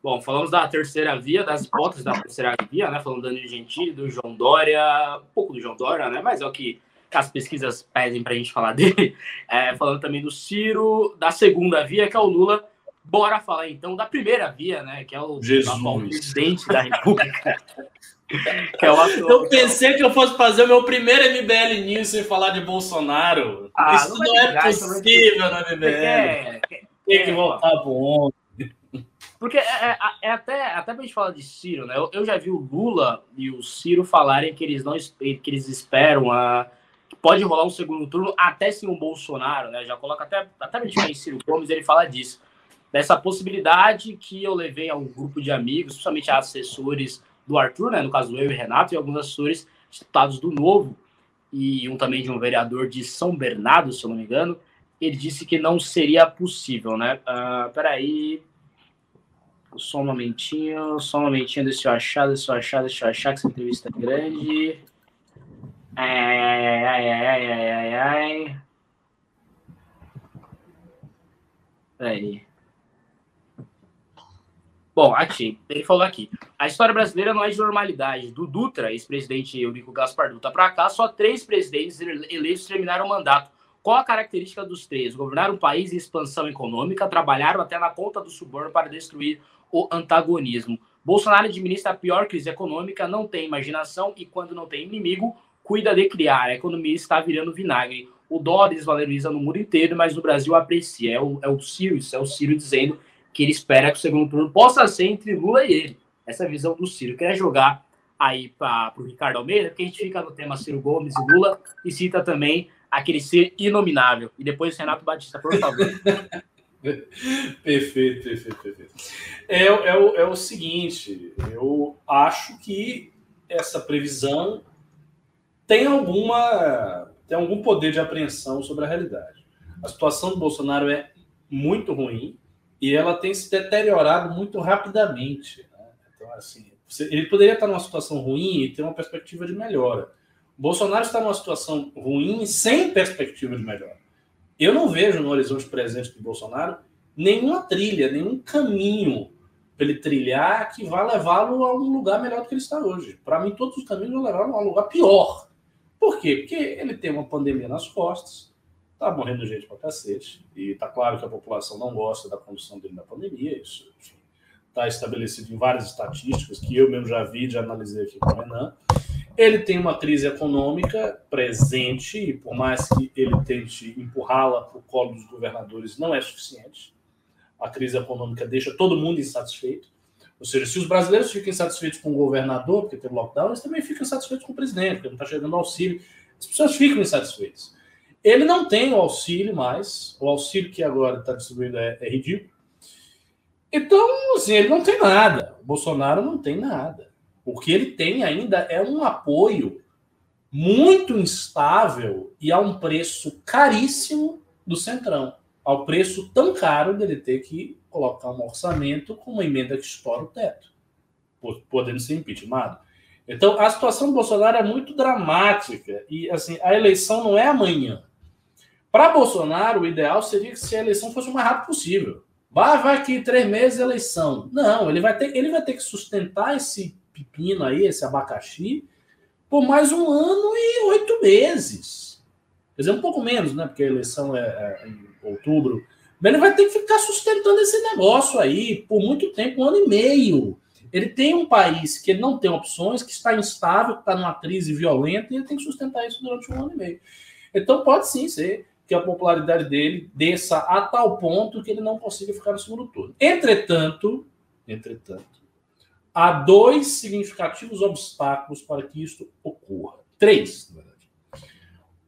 Bom, falamos da terceira via, das hipóteses da terceira via, né? Falando do Danilo Gentili, do João Dória, um pouco do João Dória, né? Mas é o que as pesquisas pedem para a gente falar <laughs> dele. É, falando também do Ciro, da segunda via, que é o Lula, Bora falar então da primeira via, né? Que é o presidente da República. <laughs> que é o atual, eu pensei que eu fosse fazer o meu primeiro MBL News sem falar de Bolsonaro. Ah, Isso não, não é possível na MBL. Quer, quer, Tem que voltar pro ontem. Porque é, é, é, até, até pra gente falar de Ciro, né? Eu, eu, já vi o Lula e o Ciro falarem que eles não que eles esperam a. Que pode rolar um segundo turno até sem o Bolsonaro, né? Já coloca até, até a gente em Ciro Gomes, ele fala disso dessa possibilidade que eu levei a um grupo de amigos, principalmente assessores do Arthur, né, no caso eu e Renato, e alguns assessores deputados do Novo, e um também de um vereador de São Bernardo, se eu não me engano, ele disse que não seria possível, né? Uh, peraí. Só um momentinho, só um momentinho, deixa eu achar, deixa eu achar, deixa eu achar que essa entrevista é grande. Ai, ai, ai, ai, ai, ai, ai, ai. Peraí. Bom, aqui, ele falou aqui. A história brasileira não é de normalidade. Do Dutra, ex-presidente Eurico Gaspar Dutra, para cá, só três presidentes eleitos terminaram o mandato. Qual a característica dos três? Governaram o país em expansão econômica, trabalharam até na conta do suborno para destruir o antagonismo. Bolsonaro administra a pior crise econômica, não tem imaginação e, quando não tem inimigo, cuida de criar. A economia está virando vinagre. O dólar desvaloriza no mundo inteiro, mas no Brasil aprecia. É o, é o Ciro, isso é o Ciro dizendo que ele espera que o segundo turno possa ser entre Lula e ele. Essa é visão do Ciro. Quer jogar aí para o Ricardo Almeida, porque a gente fica no tema Ciro Gomes e Lula e cita também aquele ser inominável. E depois Renato Batista, por favor. <laughs> <laughs> perfeito, perfeito, perfeito. É, é, o, é o seguinte, eu acho que essa previsão tem alguma tem algum poder de apreensão sobre a realidade. A situação do Bolsonaro é muito ruim e ela tem se deteriorado muito rapidamente. Né? Então, assim, ele poderia estar numa situação ruim e ter uma perspectiva de melhora. Bolsonaro está numa situação ruim sem perspectiva de melhora. Eu não vejo no horizonte presente do Bolsonaro nenhuma trilha, nenhum caminho para ele trilhar que vá levá-lo a um lugar melhor do que ele está hoje. Para mim, todos os caminhos vão levá-lo a um lugar pior. Por quê? Porque ele tem uma pandemia nas costas, tá morrendo gente pra cacete, e tá claro que a população não gosta da condução dele na pandemia, isso está estabelecido em várias estatísticas que eu mesmo já vi, já analisei aqui com o Renan. Ele tem uma crise econômica presente, e por mais que ele tente empurrá-la para o colo dos governadores, não é suficiente. A crise econômica deixa todo mundo insatisfeito. Ou seja, se os brasileiros ficam insatisfeitos com o governador, porque tem lockdown, eles também ficam insatisfeitos com o presidente, porque não está chegando auxílio. As pessoas ficam insatisfeitas. Ele não tem o auxílio mais, o auxílio que agora está distribuído é, é ridículo. Então, assim, ele não tem nada. O Bolsonaro não tem nada. O que ele tem ainda é um apoio muito instável e a um preço caríssimo do Centrão. Ao preço tão caro dele ter que colocar um orçamento com uma emenda que estoura o teto, podendo ser impeachment. Então, a situação do Bolsonaro é muito dramática e assim a eleição não é amanhã. Para Bolsonaro, o ideal seria que se a eleição fosse o mais rápido possível. Vai, vai aqui três meses eleição. Não, ele vai ter, ele vai ter que sustentar esse pepino aí, esse abacaxi, por mais um ano e oito meses. Quer dizer, um pouco menos, né? Porque a eleição é, é em outubro. Mas ele vai ter que ficar sustentando esse negócio aí por muito tempo, um ano e meio. Ele tem um país que não tem opções, que está instável, que está numa crise violenta, e ele tem que sustentar isso durante um ano e meio. Então pode sim ser que a popularidade dele desça a tal ponto que ele não consiga ficar no segundo turno. Entretanto, entretanto, há dois significativos obstáculos para que isso ocorra. Três, na verdade.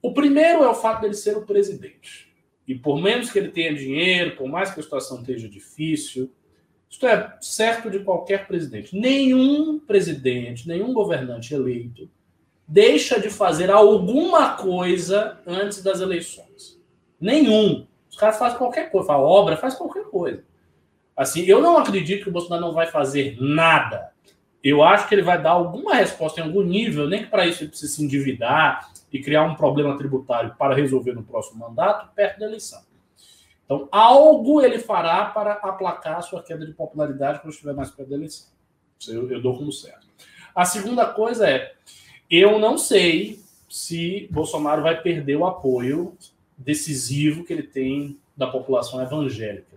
O primeiro é o fato dele ser o presidente. E por menos que ele tenha dinheiro, por mais que a situação esteja difícil, isto é certo de qualquer presidente. Nenhum presidente, nenhum governante eleito deixa de fazer alguma coisa antes das eleições. Nenhum. Os caras fazem qualquer coisa, fazem obra, faz qualquer coisa. Assim, eu não acredito que o Bolsonaro não vai fazer nada. Eu acho que ele vai dar alguma resposta em algum nível, nem que para isso ele precise se endividar e criar um problema tributário para resolver no próximo mandato, perto da eleição. Então, algo ele fará para aplacar a sua queda de popularidade quando estiver mais perto da eleição. Eu, eu dou como certo. A segunda coisa é, eu não sei se Bolsonaro vai perder o apoio decisivo que ele tem da população evangélica.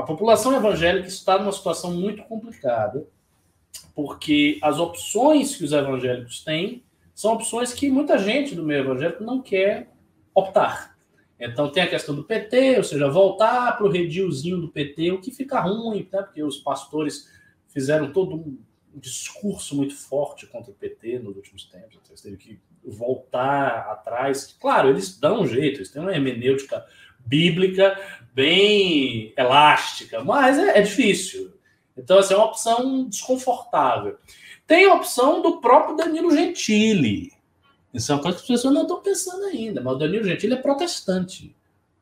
A população evangélica está numa situação muito complicada, porque as opções que os evangélicos têm são opções que muita gente do meio evangélico não quer optar. Então tem a questão do PT, ou seja, voltar para o redilzinho do PT, o que fica ruim, né? porque os pastores fizeram todo um discurso muito forte contra o PT nos últimos tempos, então eles teve que voltar atrás. Claro, eles dão um jeito, eles têm uma hermenêutica bíblica bem elástica, mas é, é difícil. Então, assim, é uma opção desconfortável. Tem a opção do próprio Danilo Gentili. Isso é uma coisa que as pessoas não estão pensando ainda, mas o Danilo Gentili é protestante.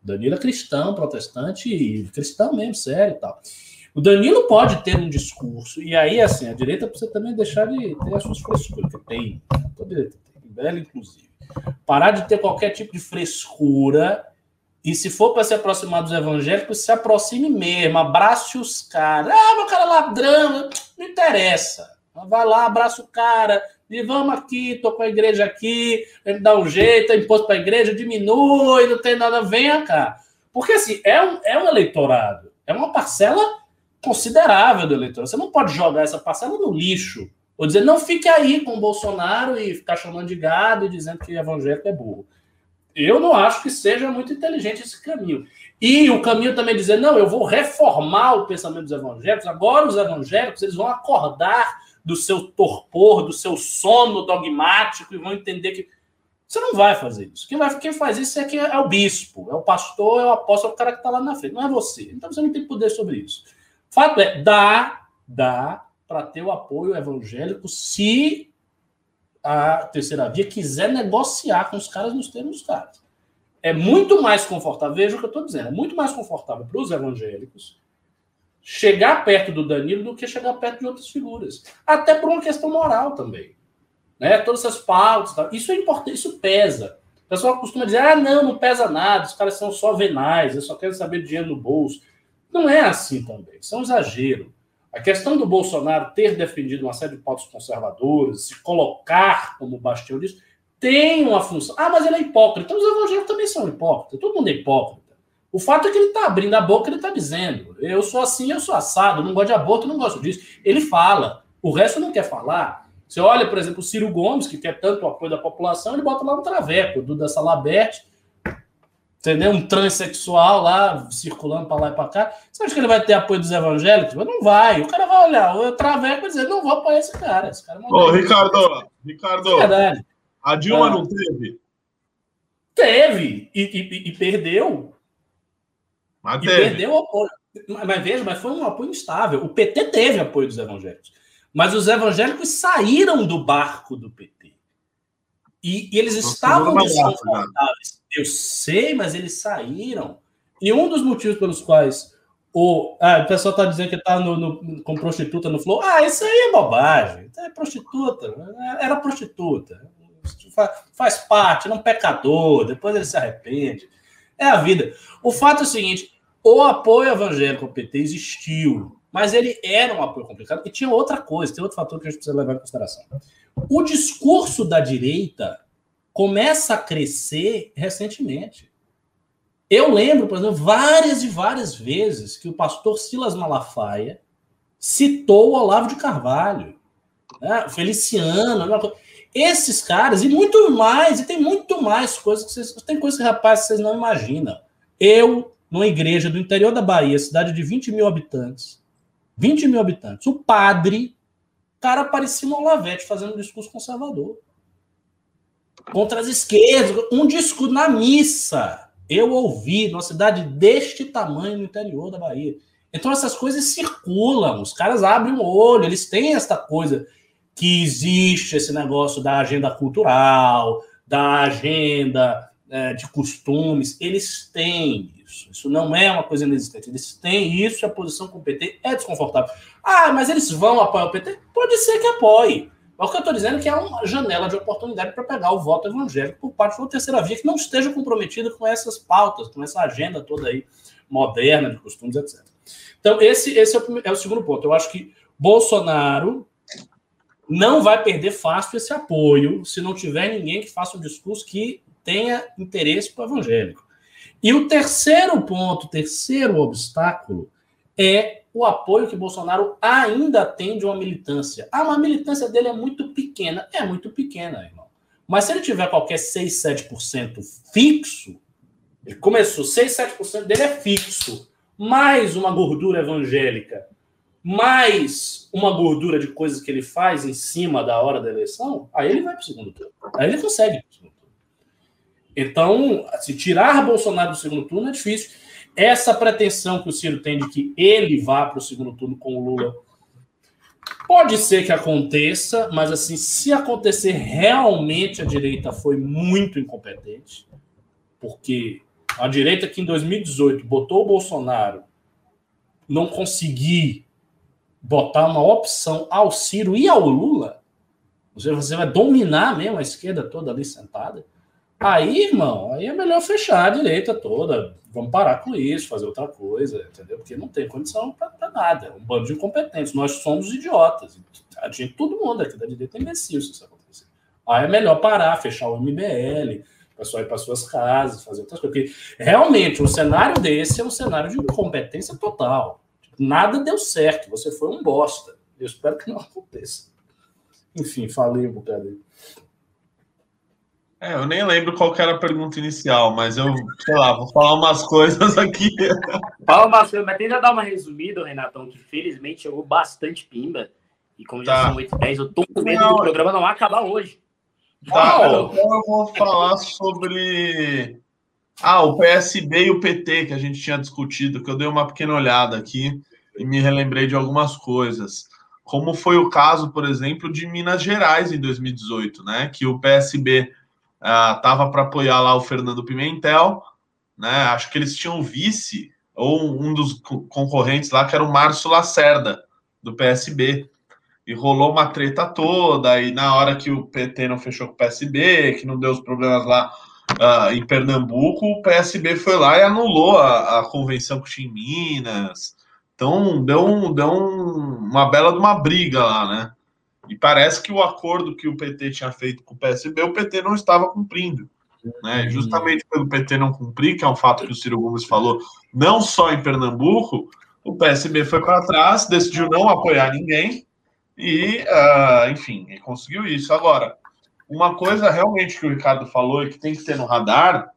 O Danilo é cristão, protestante e cristão mesmo, sério e tal. O Danilo pode ter um discurso, e aí, assim, a direita precisa também deixar de ter as suas frescuras, que tem, toda direita tem, bela inclusive. Parar de ter qualquer tipo de frescura E se for para se aproximar dos evangélicos, se aproxime mesmo, abrace os caras. Ah, meu cara ladrão, não interessa. Vai lá, abraça o cara, e vamos aqui, tô com a igreja aqui, dá um jeito, é imposto para a igreja, diminui, não tem nada, venha cá. Porque assim, é um, é um eleitorado, é uma parcela considerável do eleitorado. Você não pode jogar essa parcela no lixo, ou dizer, não fique aí com o Bolsonaro e ficar chamando de gado e dizendo que evangélico é burro. Eu não acho que seja muito inteligente esse caminho. E o caminho também dizer, não, eu vou reformar o pensamento dos evangélicos, agora os evangélicos eles vão acordar do seu torpor, do seu sono dogmático e vão entender que você não vai fazer isso. Quem, vai, quem faz isso é, quem é o bispo, é o pastor, é o apóstolo, é o cara que está lá na frente, não é você. Então você não tem poder sobre isso. Fato é, dá, dá para ter o apoio evangélico se a terceira via quiser negociar com os caras nos termos dos caras. É muito mais confortável, veja o que eu estou dizendo, é muito mais confortável para os evangélicos chegar perto do Danilo do que chegar perto de outras figuras. Até por uma questão moral também. Né? Todas essas pautas, isso é importante, isso pesa. O pessoal costuma dizer: ah, não, não pesa nada, os caras são só venais, eles só querem saber dinheiro no bolso. Não é assim também, isso é um exagero. A questão do Bolsonaro ter defendido uma série de pautas conservadoras, se colocar como bastião disso, tem uma função. Ah, mas ele é hipócrita. Os evangélicos também são hipócritas. Todo mundo é hipócrita. O fato é que ele está abrindo a boca, ele está dizendo: eu sou assim, eu sou assado, não gosto de aborto, não gosto disso. Ele fala, o resto não quer falar. Você olha, por exemplo, o Ciro Gomes, que quer tanto o apoio da população, ele bota lá um traveco, o Duda Salabert, entendeu? Um transexual lá, circulando para lá e para cá. Você acha que ele vai ter apoio dos evangélicos? Mas não vai. O cara vai olhar o traveco e dizer: não vou apoiar esse cara. Esse cara não Ô, Ricardo, Ricardo, é a Dilma ah. não teve? Teve, e, e, e perdeu mas e perdeu o apoio. Mas veja, mas foi um apoio instável. O PT teve apoio dos evangélicos. Mas os evangélicos saíram do barco do PT. E, e eles Nossa, estavam desconfortáveis. Eu sei, mas eles saíram. E um dos motivos pelos quais o, ah, o pessoal está dizendo que está no, no, com prostituta no Flow. Ah, isso aí é bobagem. É prostituta. Era prostituta. Faz, parte, não é um pecador. Depois ele se arrepende. É a vida. O fato é o seguinte: o apoio evangélico ao PT existiu, mas ele era um apoio complicado e tinha outra coisa, tem outro fator que a gente precisa levar em consideração. O discurso da direita começa a crescer recentemente. Eu lembro, por exemplo, várias e várias vezes que o pastor Silas Malafaia citou o Olavo de Carvalho, né? Feliciano, esses caras, e muito mais, e tem muito mais coisas que vocês. Tem coisas que, rapaz, vocês não imaginam. Eu, numa igreja do interior da Bahia, cidade de 20 mil habitantes, 20 mil habitantes, o padre, cara, parecia um Olavete fazendo um discurso conservador. Contra as esquerdas, um discurso na missa. Eu ouvi numa cidade deste tamanho no interior da Bahia. Então essas coisas circulam, os caras abrem o olho, eles têm esta coisa que existe esse negócio da agenda cultural, da agenda é, de costumes, eles têm isso. Isso não é uma coisa inexistente. Eles têm isso e a posição com o PT é desconfortável. Ah, mas eles vão apoiar o PT? Pode ser que apoie. Mas o que eu estou dizendo é que é uma janela de oportunidade para pegar o voto evangélico por parte da terceira via que não esteja comprometida com essas pautas, com essa agenda toda aí moderna de costumes, etc. Então, esse, esse é, o, é o segundo ponto. Eu acho que Bolsonaro não vai perder fácil esse apoio se não tiver ninguém que faça um discurso que tenha interesse para o evangélico. E o terceiro ponto, o terceiro obstáculo, é o apoio que Bolsonaro ainda tem de uma militância. Ah, mas a militância dele é muito pequena. É muito pequena, irmão. Mas se ele tiver qualquer 6, 7% fixo, ele começou, 6, 7% dele é fixo, mais uma gordura evangélica mais uma gordura de coisas que ele faz em cima da hora da eleição, aí ele vai para o segundo turno. Aí ele consegue. Então, se tirar Bolsonaro do segundo turno é difícil. Essa pretensão que o Ciro tem de que ele vá para o segundo turno com o Lula pode ser que aconteça, mas assim, se acontecer realmente a direita foi muito incompetente, porque a direita que em 2018 botou o Bolsonaro não conseguir botar uma opção ao Ciro e ao Lula, você vai dominar mesmo a esquerda toda ali sentada, Aí, irmão, aí é melhor fechar a direita toda. Vamos parar com isso, fazer outra coisa, entendeu? Porque não tem condição para nada. É um bando de incompetentes. Nós somos idiotas. A gente, todo mundo aqui da direita é imbecil se isso acontecer. Aí é melhor parar, fechar o MBL, o pessoal ir para suas casas, fazer outras coisas. Porque realmente, um cenário desse é um cenário de incompetência total. Nada deu certo, você foi um bosta. Eu espero que não aconteça. Enfim, falei um bocado aí. É, eu nem lembro qual era a pergunta inicial, mas eu, sei lá, vou falar umas coisas aqui. Fala umas coisas, mas tenta dar uma resumida, Renatão, que felizmente chegou bastante pimba. E como já tá. são 8 10, eu tô com medo não, do programa não acabar hoje. Tá, então eu vou falar sobre ah, o PSB e o PT que a gente tinha discutido, que eu dei uma pequena olhada aqui e me relembrei de algumas coisas. Como foi o caso, por exemplo, de Minas Gerais em 2018, né? Que o PSB estava uh, para apoiar lá o Fernando Pimentel, né? Acho que eles tinham vice ou um dos concorrentes lá que era o Márcio Lacerda do PSB e rolou uma treta toda e na hora que o PT não fechou com o PSB, que não deu os problemas lá uh, em Pernambuco, o PSB foi lá e anulou a, a convenção que tinha em Minas. Então deu, um, deu um, uma bela de uma briga lá, né? E parece que o acordo que o PT tinha feito com o PSB, o PT não estava cumprindo. Né? Uhum. Justamente pelo PT não cumprir, que é um fato que o Ciro Gomes falou, não só em Pernambuco, o PSB foi para trás, decidiu não apoiar ninguém e, uh, enfim, conseguiu isso. Agora, uma coisa realmente que o Ricardo falou e que tem que ter no radar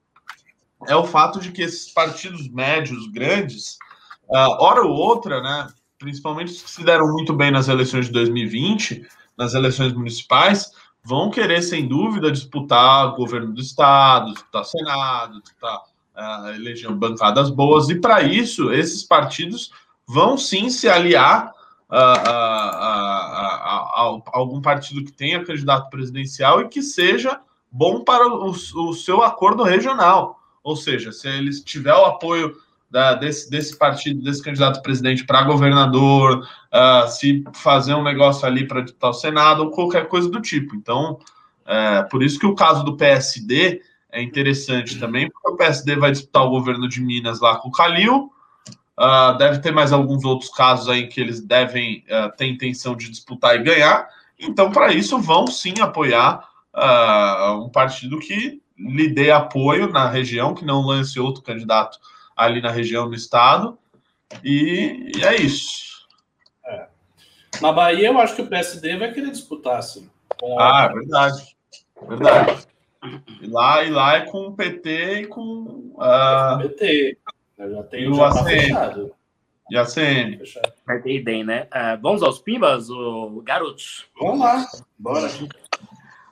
é o fato de que esses partidos médios, grandes, uh, hora ou outra, né, principalmente os que se deram muito bem nas eleições de 2020, nas eleições municipais, vão querer, sem dúvida, disputar governo do Estado, disputar Senado, disputar uh, eleger bancadas boas, e para isso, esses partidos vão sim se aliar a, a, a, algum partido que tenha candidato presidencial e que seja bom para o, o seu acordo regional. Ou seja, se eles tiver o apoio da, desse, desse partido, desse candidato presidente para governador, uh, se fazer um negócio ali para disputar o Senado, ou qualquer coisa do tipo. Então, é, por isso que o caso do PSD é interessante também, porque o PSD vai disputar o governo de Minas lá com o Calil, uh, deve ter mais alguns outros casos aí que eles devem uh, ter intenção de disputar e ganhar. Então, para isso, vão sim apoiar um partido que lhe dê apoio na região, que não lance outro candidato ali na região do estado. E, e é isso. É. Na Bahia, eu acho que o PSD vai querer disputar, assim. ah, é verdade. Verdade. E lá, e lá é com o PT e com. Uh... É com o PT. Eu já tenho já tá fechado. E a CM. Vai ter ideia, né? Uh, vamos aos pimbas, o garotos? Vamos lá. Bora.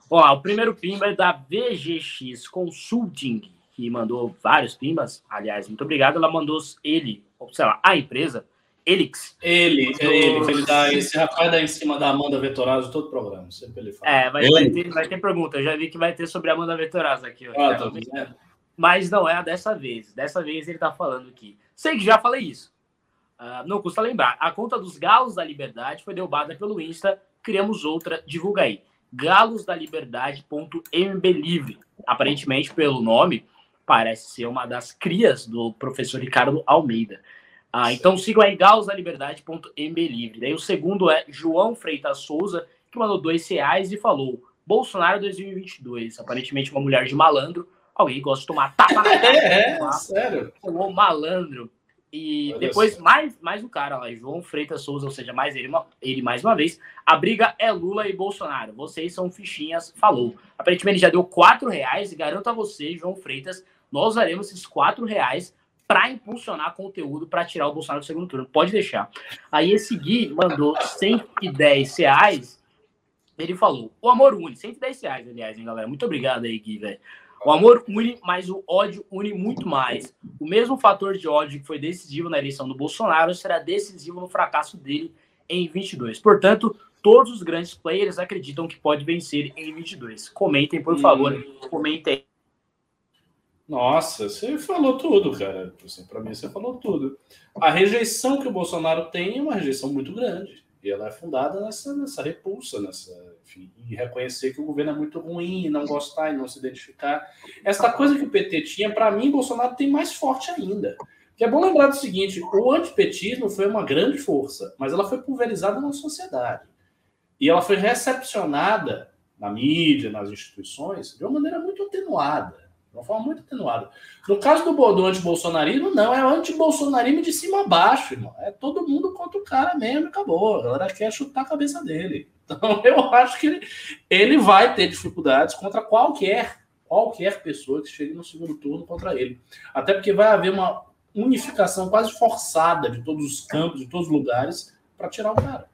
Ó, o primeiro pimba é da VGX Consulting que mandou vários pimbas. Aliás, muito obrigado. Ela mandou ele, ou sei lá, a empresa, Elix. Ele, é ele, ele dá, esse rapaz dá em cima da Amanda Vetorazzo todo o programa, sempre ele fala. É, vai, vai, ter, vai ter pergunta. Eu já vi que vai ter sobre a Amanda Vetorazzo aqui. Ah, tá Mas não é a dessa vez. Dessa vez ele tá falando aqui. Sei que já falei isso. Uh, não custa lembrar. A conta dos Galos da Liberdade foi derrubada pelo Insta. Criamos outra. Divulga aí. galosdaliberdade.mblivre. Aparentemente, pelo nome, parece ser uma das crias do professor Ricardo Almeida. Ah, então sigam aí gausdaliberdade.mbelivre. Daí o segundo é João Freitas Souza, que mandou dois reais e falou: Bolsonaro 2022. Aparentemente uma mulher de malandro. Alguém gosta de tomar tapa na <laughs> cara. É, é sério. Falou malandro. E Olha depois mais, mais um cara lá, João Freitas Souza, ou seja, mais ele, ele mais uma vez. A briga é Lula e Bolsonaro. Vocês são fichinhas, falou. Aparentemente ele já deu quatro reais e garanto a você, João Freitas, nós usaremos esses quatro reais para impulsionar conteúdo para tirar o Bolsonaro do segundo turno. Pode deixar. Aí esse Gui mandou 110 reais. Ele falou: o amor une. 110 reais, aliás, hein, galera? Muito obrigado aí, Gui, velho. O amor une, mas o ódio une muito mais. O mesmo fator de ódio que foi decisivo na eleição do Bolsonaro será decisivo no fracasso dele em 22. Portanto, todos os grandes players acreditam que pode vencer em 22. Comentem, por favor. Hum. Comentem nossa, você falou tudo, cara. Assim, para mim, você falou tudo. A rejeição que o Bolsonaro tem é uma rejeição muito grande. E ela é fundada nessa, nessa repulsa, nessa, enfim, e reconhecer que o governo é muito ruim, não gostar e não se identificar. Essa coisa que o PT tinha, para mim, Bolsonaro tem mais forte ainda. Que é bom lembrar do seguinte: o antipetismo foi uma grande força, mas ela foi pulverizada na sociedade. E ela foi recepcionada na mídia, nas instituições, de uma maneira muito atenuada. De uma forma muito atenuada. No caso do, do antibolsonarismo, não, é o antibolsonarismo de cima a baixo, irmão. É todo mundo contra o cara mesmo e acabou. A galera quer chutar a cabeça dele. <laughs> Então, eu acho que ele, ele vai ter dificuldades contra qualquer, qualquer pessoa que chegue no segundo turno contra ele. Até porque vai haver uma unificação quase forçada de todos os campos, de todos os lugares, para tirar o cara.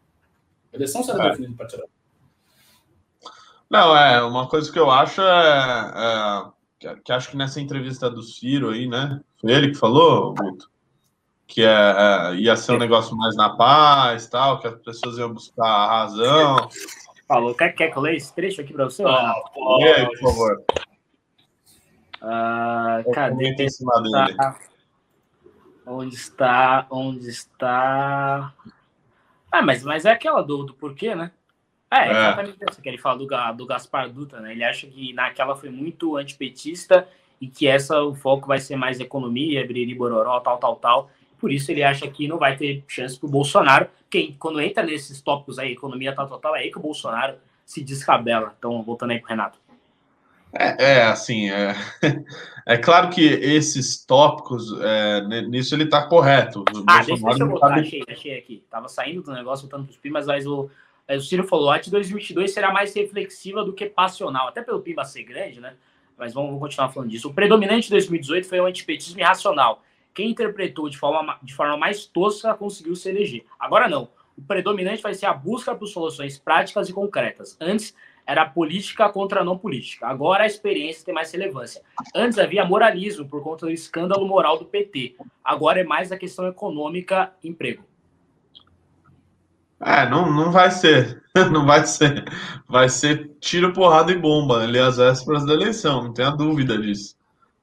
A eleição será é. definida para tirar. Não, é, uma coisa que eu acho é, é que, que, acho que nessa entrevista do Ciro aí, né? Foi ele que falou, Guto? Que é, é, ia ser um negócio mais na paz, tal, que as pessoas iam buscar a razão. Falou, quer, quer que eu leia esse trecho aqui para você? Ah, aí, por favor. Uh, cadê? Em cima dele. Onde está? Onde está? Ah, mas, mas é aquela do, do porquê, né? É, é, exatamente é. isso que ele fala do, do Gaspar Dutra, né? Ele acha que naquela foi muito antipetista e que essa o foco vai ser mais economia, briri, bororó, tal, tal, tal. Por isso ele acha que não vai ter chance para o Bolsonaro. Quem, quando entra nesses tópicos aí, economia, tal, tal, tal, é aí que o Bolsonaro se descabela. Então, voltando aí para Renato. É, é, assim, é, <laughs> é claro que esses tópicos, é, nisso ele está correto. O ah, Bolsonaro deixa eu voltar, achei, achei aqui. Tava saindo do negócio, voltando para os mas, o Ciro falou, a de 2022 será mais reflexiva do que passional, até pelo PIB ser grande, né? Mas vamos, vamos continuar falando disso. O predominante de 2018 foi o antipetismo irracional. Quem interpretou de forma, de forma mais tosca conseguiu se eleger. Agora não. O predominante vai ser a busca por soluções práticas e concretas. Antes era política contra não política. Agora a experiência tem mais relevância. Antes havia moralismo por conta do escândalo moral do PT. Agora é mais a questão econômica, emprego. É, não, não vai ser. <laughs> Não vai ser. Vai ser tiro, porrada e bomba ali às vésperas da eleição, não tenha dúvida disso.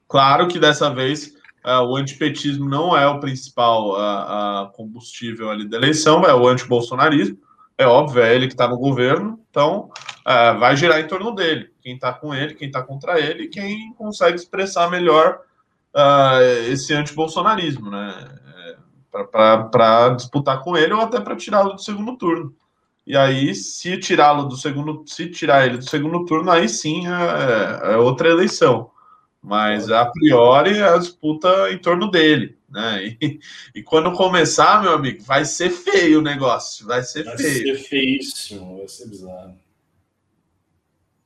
Claro que dessa vez é, o antipetismo não é o principal a, a combustível ali da eleição, é o antibolsonarismo. É óbvio, é ele que está no governo, então é, vai girar em torno dele. Quem está com ele, quem está contra ele, quem consegue expressar melhor uh, esse antibolsonarismo, né? Para disputar com ele ou até para tirá-lo do segundo turno. E aí, se tirá-lo do segundo, se tirar ele do segundo turno, aí sim é, é, outra eleição. Mas a priori é a disputa em torno dele, né? E, e, quando começar, meu amigo, vai ser feio o negócio, vai ser vai feio. Vai ser feíssimo, vai ser bizarro.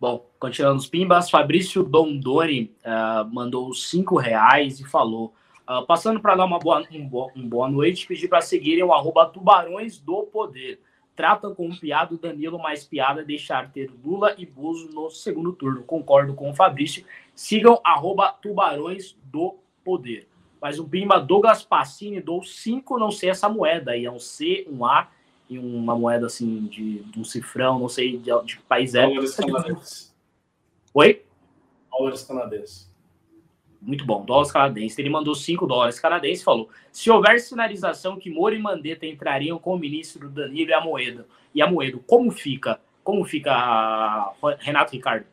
Bom, continuando os pimbas, Fabrício Dondoni uh, mandou cinco reais e falou: Uh, passando para dar uma boa, um, boa, um boa noite, pedir para seguirem o arroba Tubarões do Poder. Tratam com o piado Danilo mais piada deixar ter Lula e Bozo no segundo turno. Concordo com o Fabrício. Sigam arroba Tubarões do Poder. Mas um pimba Douglas Passini dou cinco, não sei essa moeda aí. É um C, um A e uma moeda assim de, de um cifrão, não sei de, de que país é. Dólares canadenses. Oi? Dólares canadenses muito bom, dólares canadenses. Ele mandou 5 dólares canadenses e falou: se houver sinalização que Moro e Mandetta entrariam com o ministro Danilo e a Moeda, e a Moedo, como fica? Como fica Renato Ricardo?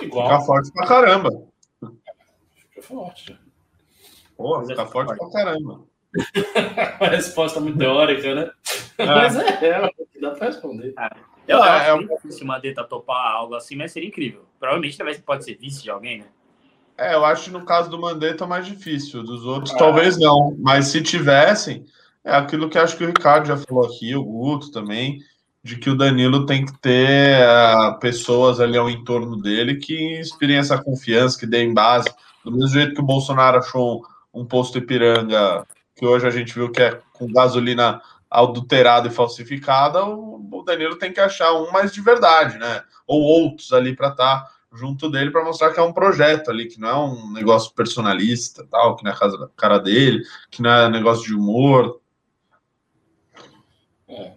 Igual. Fica forte pra caramba. Fica forte. Pô, fica forte, forte pra caramba. <laughs> Uma resposta muito teórica, né? É. Mas é, é, dá pra responder. Ah, eu é, acho é, difícil o Mandetta topar algo assim, mas seria incrível. Provavelmente pode ser vice de alguém, né? É, eu acho que no caso do Mandetta é mais difícil, dos outros ah. talvez não, mas se tivessem, é aquilo que acho que o Ricardo já falou aqui, o Guto também, de que o Danilo tem que ter uh, pessoas ali ao entorno dele que inspirem essa confiança, que deem base, do mesmo jeito que o Bolsonaro achou um, um posto Ipiranga, que hoje a gente viu que é com gasolina adulterada e falsificada, o, o Danilo tem que achar um mais de verdade, né? Ou outros ali para estar tá junto dele para mostrar que é um projeto ali, que não é um negócio personalista, tal, que não é a cara dele, que não é negócio de humor. É.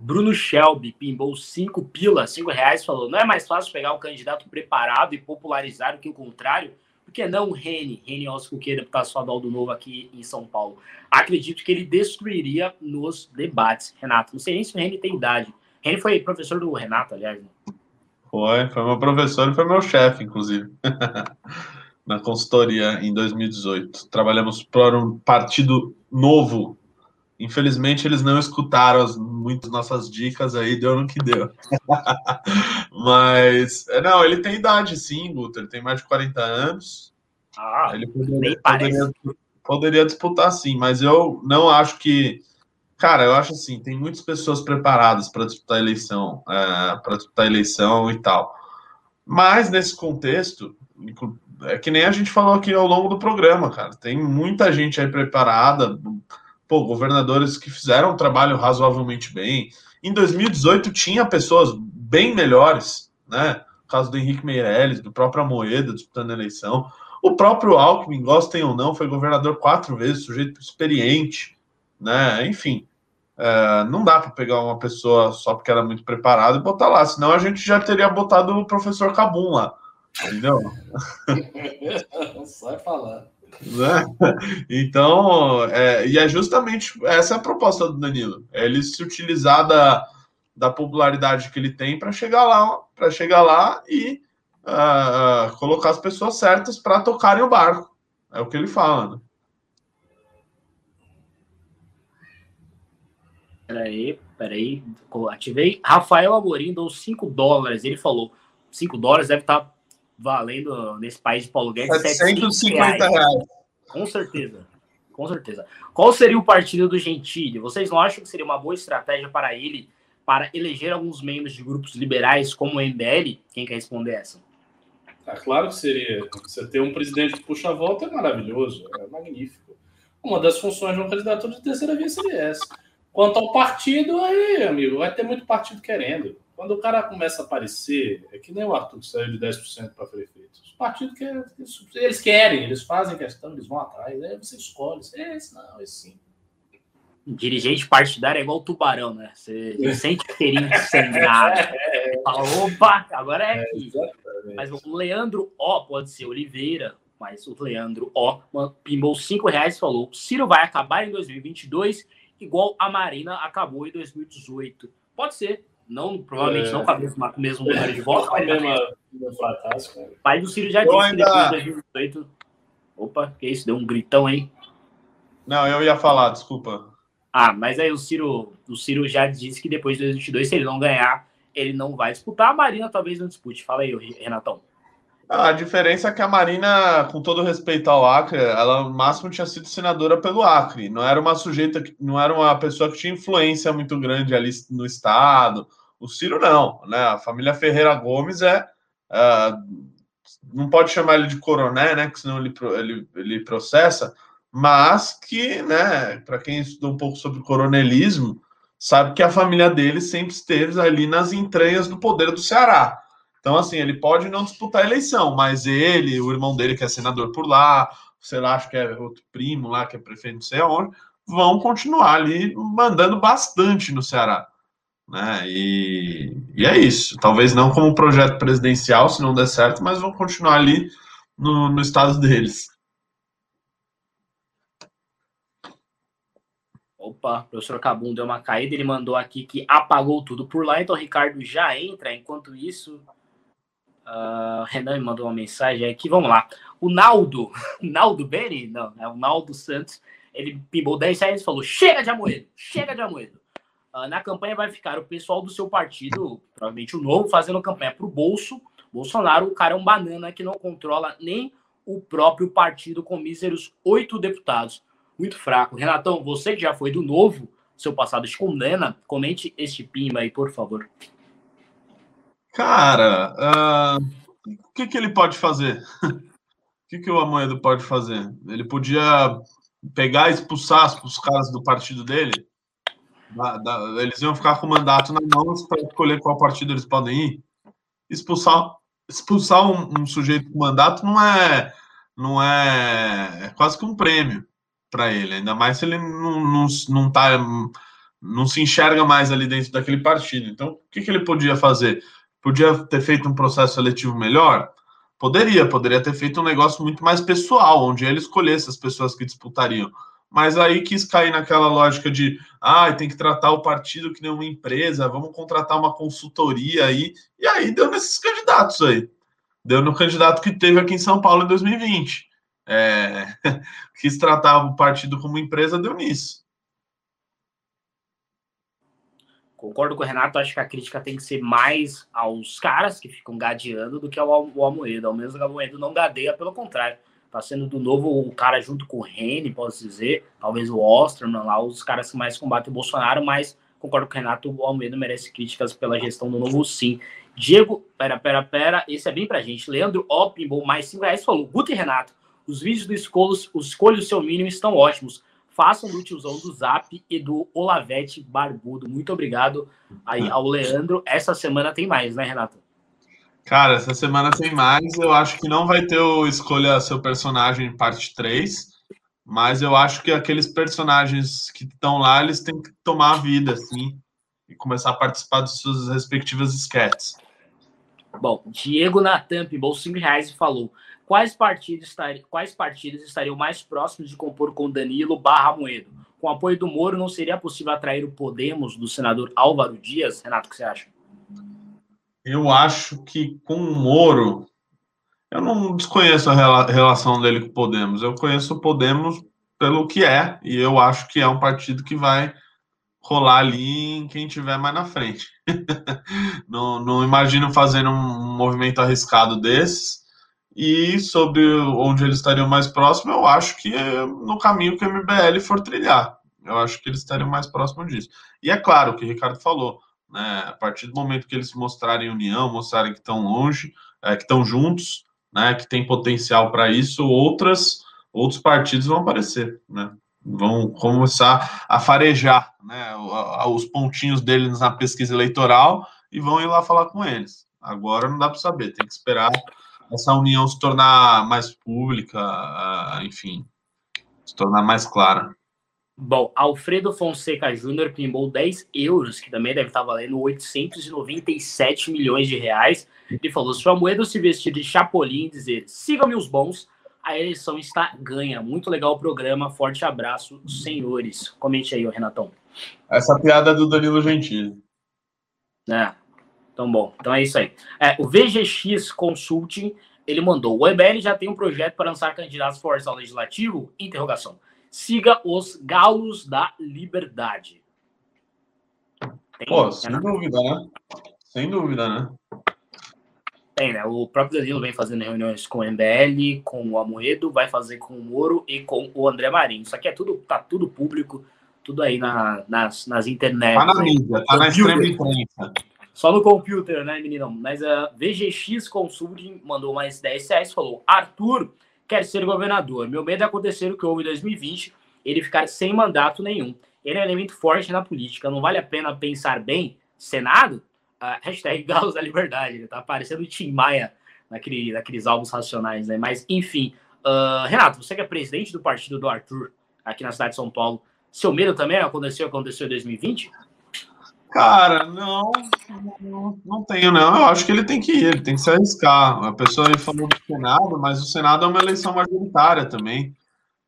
Bruno Shelby pimbou cinco pilas, cinco reais, falou: não é mais fácil pegar um candidato preparado e popularizar do que o contrário? Por que não o Rene, Rene Oscuqueira, deputado estadual do Novo aqui em São Paulo? Acredito que ele destruiria nos debates, Renato. Não sei nem se o Rene tem idade Ele foi professor do Renato, aliás. Né? Foi, foi meu professor e foi meu chefe, inclusive, <laughs> na consultoria em 2018. Trabalhamos para um partido novo. Infelizmente, eles não escutaram as, muitas nossas dicas aí, deu no que deu. <laughs> Mas, é, não, ele tem idade, sim, Guter, ele tem mais de 40 anos. Ah, ele poderia, poderia, poderia disputar, sim, mas eu não acho que Cara, eu acho assim, tem muitas pessoas preparadas para disputar eleição, é, para disputar eleição e tal. Mas nesse contexto, é que nem a gente falou aqui ao longo do programa, cara. Tem muita gente aí preparada, pô, governadores que fizeram um trabalho razoavelmente bem. Em 2018 tinha pessoas bem melhores, né? O caso do Henrique Meirelles, do próprio Moeda disputando a eleição. O próprio Alckmin, gostem ou não, foi governador quatro vezes, sujeito experiente, né? Enfim, é, não dá para pegar uma pessoa só porque era é muito preparada e botar lá, senão a gente já teria botado o professor Cabum lá, entendeu? <laughs> Sai falar. Né? Então, é, e é justamente essa é a proposta do Danilo, é ele se utilizar da, da popularidade que ele tem para chegar lá, para chegar lá e uh, colocar as pessoas certas para tocarem o barco. É o que ele fala. Né? Peraí, peraí. Ativei. Rafael Amorim deu 5 dólares. Ele falou: 5 dólares deve estar tá valendo nesse país de Paulo Guedes 750 reais. Com certeza. Com certeza. Qual seria o partido do Gentili? Vocês não acham que seria uma boa estratégia para ele para eleger alguns membros de grupos liberais como o MBL? Quem quer responder essa? É claro que seria. Você ter um presidente que puxa a volta é maravilhoso, é magnífico. Uma das funções de um candidato de terceira via seria essa. Quanto ao partido, aí, amigo, vai ter muito partido querendo. Quando o cara começa a aparecer, é que nem o Arthur que saiu de 10% para prefeito. Os partidos querem, eles querem, eles fazem questão, eles vão atrás. Aí você escolhe. Esse não, esse sim. Dirigente partidário é igual o tubarão, né? Você sente cheirinho de sangrado. <laughs> É, é, Fala, opa, agora é aqui. É, mas o Leandro O pode ser Oliveira, mas o Leandro O pimbou 5 reais e falou: Ciro vai acabar em 2022 igual a Marina acabou em 2018. Pode ser. Não, provavelmente é. não com, a mesma, com o mesmo número de votos. cara. Pai do Ciro já disse ainda... que depois de 2018. Opa, que isso? Deu um gritão aí. Não, eu ia falar, desculpa. Ah, mas aí o Ciro, o Ciro já disse que depois de 2022, se ele não ganhar, ele não vai disputar. A Marina talvez não dispute. Fala aí, Renatão. A diferença é que a Marina, com todo respeito ao Acre, ela no máximo tinha sido senadora pelo Acre. Não era uma sujeita, não era uma pessoa que tinha influência muito grande ali no estado. O Ciro não, né? A família Ferreira Gomes é, uh, não pode chamar ele de coroné, né? Que senão ele, ele, ele processa. Mas que, né? Para quem estudou um pouco sobre coronelismo, sabe que a família dele sempre esteve ali nas entranhas do poder do Ceará. Então, assim, ele pode não disputar a eleição, mas ele, o irmão dele, que é senador por lá, sei lá, acho que é outro primo lá, que é prefeito não sei aonde, vão continuar ali mandando bastante no Ceará. Né? E, e é isso. Talvez não como projeto presidencial, se não der certo, mas vão continuar ali no, no estado deles. Opa, o professor Cabum deu uma caída, ele mandou aqui que apagou tudo por lá, então o Ricardo já entra. Enquanto isso, Uh, Renan me mandou uma mensagem aqui, vamos lá. O Naldo, <laughs> Naldo Beni, não, é o Naldo Santos, ele pimbou 10 reais e falou: chega de Amoedo, chega de Amoedo. Uh, na campanha vai ficar o pessoal do seu partido, provavelmente o novo, fazendo campanha para o bolso. Bolsonaro, o cara é um banana que não controla nem o próprio partido com míseros oito deputados. Muito fraco. Renatão, você que já foi do novo, seu passado te condena, comente este pimba aí, por favor. Cara, uh, o que, que ele pode fazer? o que, que o Amoedo pode fazer? Ele podia pegar e expulsar os caras do partido dele? Da, da, eles iam ficar com o mandato na mão para escolher qual partido eles podem ir. Expulsar, expulsar um, um, sujeito com mandato não é, não é, é quase que um prêmio para ele, ainda mais se ele não, não, não, tá, não se enxerga mais ali dentro daquele partido. Então, o que, que ele podia fazer? Podia ter feito um processo seletivo melhor? Poderia, poderia ter feito um negócio muito mais pessoal, onde ele escolhesse as pessoas que disputariam. mas aí quis cair naquela lógica de ah, tem que tratar o partido que nem uma empresa, vamos contratar uma consultoria aí, e aí deu nesses candidatos aí. Deu no candidato que teve aqui em São Paulo em 2020. É, <laughs> quis tratar o partido como empresa, deu nisso. Concordo com o Renato, acho que a crítica tem que ser mais aos caras que ficam gadeando do que ao, ao Almoedo. Ao menos o Almoedo não gadeia, pelo contrário. Tá sendo do novo o cara junto com o Rene, posso dizer, talvez o Osterman lá, os caras que mais combatem o Bolsonaro, mas concordo com o Renato, o Almeida merece críticas pela gestão do novo sim. Diego, pera, pera, pera, esse é bem pra gente. Leandro Oppenbol, mais 5 reais, falou, Guto e Renato, os vídeos do Escolhos, o Escolha o Seu Mínimo estão ótimos façam do tiozão do Zap e do Olavete Barbudo. Muito obrigado aí ao Leandro. Essa semana tem mais, né, Renato? Cara, essa semana tem mais. Eu acho que não vai ter o Escolha Seu Personagem parte 3, mas eu acho que aqueles personagens que estão lá, eles têm que tomar a vida, assim, e começar a participar de suas respectivas sketches. Bom, Diego Natan 5 reais falou: quais partidos, estariam, quais partidos estariam mais próximos de compor com Danilo barra Moedo? Com apoio do Moro, não seria possível atrair o Podemos do senador Álvaro Dias? Renato, o que você acha? Eu acho que com o Moro, eu não desconheço a relação dele com o Podemos. Eu conheço o Podemos pelo que é, e eu acho que é um partido que vai rolar ali em quem tiver mais na frente. <laughs> não, não imagino fazendo um movimento arriscado desses. E sobre onde eles estariam mais próximos, eu acho que é no caminho que o MBL for trilhar. Eu acho que eles estariam mais próximos disso. E é claro o que o Ricardo falou, né? A partir do momento que eles mostrarem união, mostrarem que estão longe, é, que estão juntos, né? Que tem potencial para isso, outras outros partidos vão aparecer, né? Vão começar a farejar, né? Os pontinhos deles na pesquisa eleitoral e vão ir lá falar com eles. Agora não dá para saber, tem que esperar essa união se tornar mais pública, enfim, se tornar mais clara. Bom, Alfredo Fonseca Júnior pimbou 10 euros, que também deve estar valendo 897 milhões de reais. Ele falou: se o Amoedo se vestir de Chapolin e dizer sigam-me os bons, a eleição está ganha. Muito legal o programa. Forte abraço, senhores. Comente aí, Renatão. Essa piada é do Danilo Gentili. É. Então, bom, então é isso aí. É, o VGX Consulting, ele mandou, o MBL já tem um projeto para lançar candidatos fortes ao legislativo? Interrogação. Siga os galos da liberdade. Tem, Pô, sem né? dúvida, né? Sem dúvida, né? Tem, né? O próprio Danilo vem fazendo reuniões com o MBL, com o Amoedo, vai fazer com o Moro e com o André Marinho. Isso aqui é tudo, tá tudo público, tudo aí na, nas, nas internet. Tá na mídia, tá na extrema imprensa. Só no computer, né, menino? Mas a VGX Consulting mandou mais 10 reais falou: Arthur quer ser governador. Meu medo é acontecer o que houve em 2020, ele ficar sem mandato nenhum. Ele é um elemento forte na política. Não vale a pena pensar bem? Senado? Uh, hashtag Galos da Liberdade. Ele tá parecendo o Tim Maia naquele, naqueles álbuns racionais, né? Mas, enfim. Uh, Renato, você que é presidente do partido do Arthur aqui na cidade de São Paulo, seu medo também aconteceu, aconteceu em 2020? Cara, não, não, tenho, não. Eu acho que ele tem que ir, ele tem que se arriscar. A pessoa aí falou do Senado, mas o Senado é uma eleição majoritária também.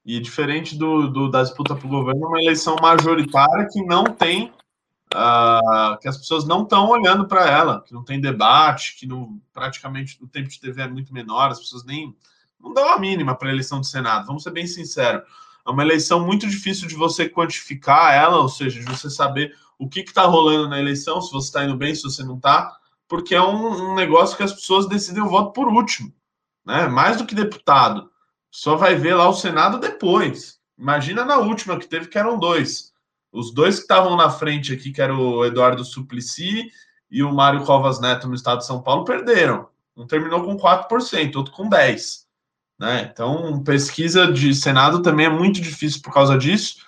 E diferente do, do da disputa para o governo, é uma eleição majoritária que não tem. Uh, que as pessoas não estão olhando para ela, que não tem debate, que não, praticamente o tempo de TV é muito menor, as pessoas nem não dão a mínima para a eleição do Senado. Vamos ser bem sinceros. É uma eleição muito difícil de você quantificar ela, ou seja, de você saber o que está rolando na eleição, se você está indo bem, se você não está, porque é um, um, negócio que as pessoas decidem o voto por último, né? Mais do que deputado. Só vai ver lá o Senado depois. Imagina na última que teve, que eram dois. Os dois que estavam na frente aqui, que era o Eduardo Suplicy e o Mário Covas Neto no estado de São Paulo, perderam. Um terminou com 4%, outro com 10%. Né? Então, pesquisa de Senado também é muito difícil por causa disso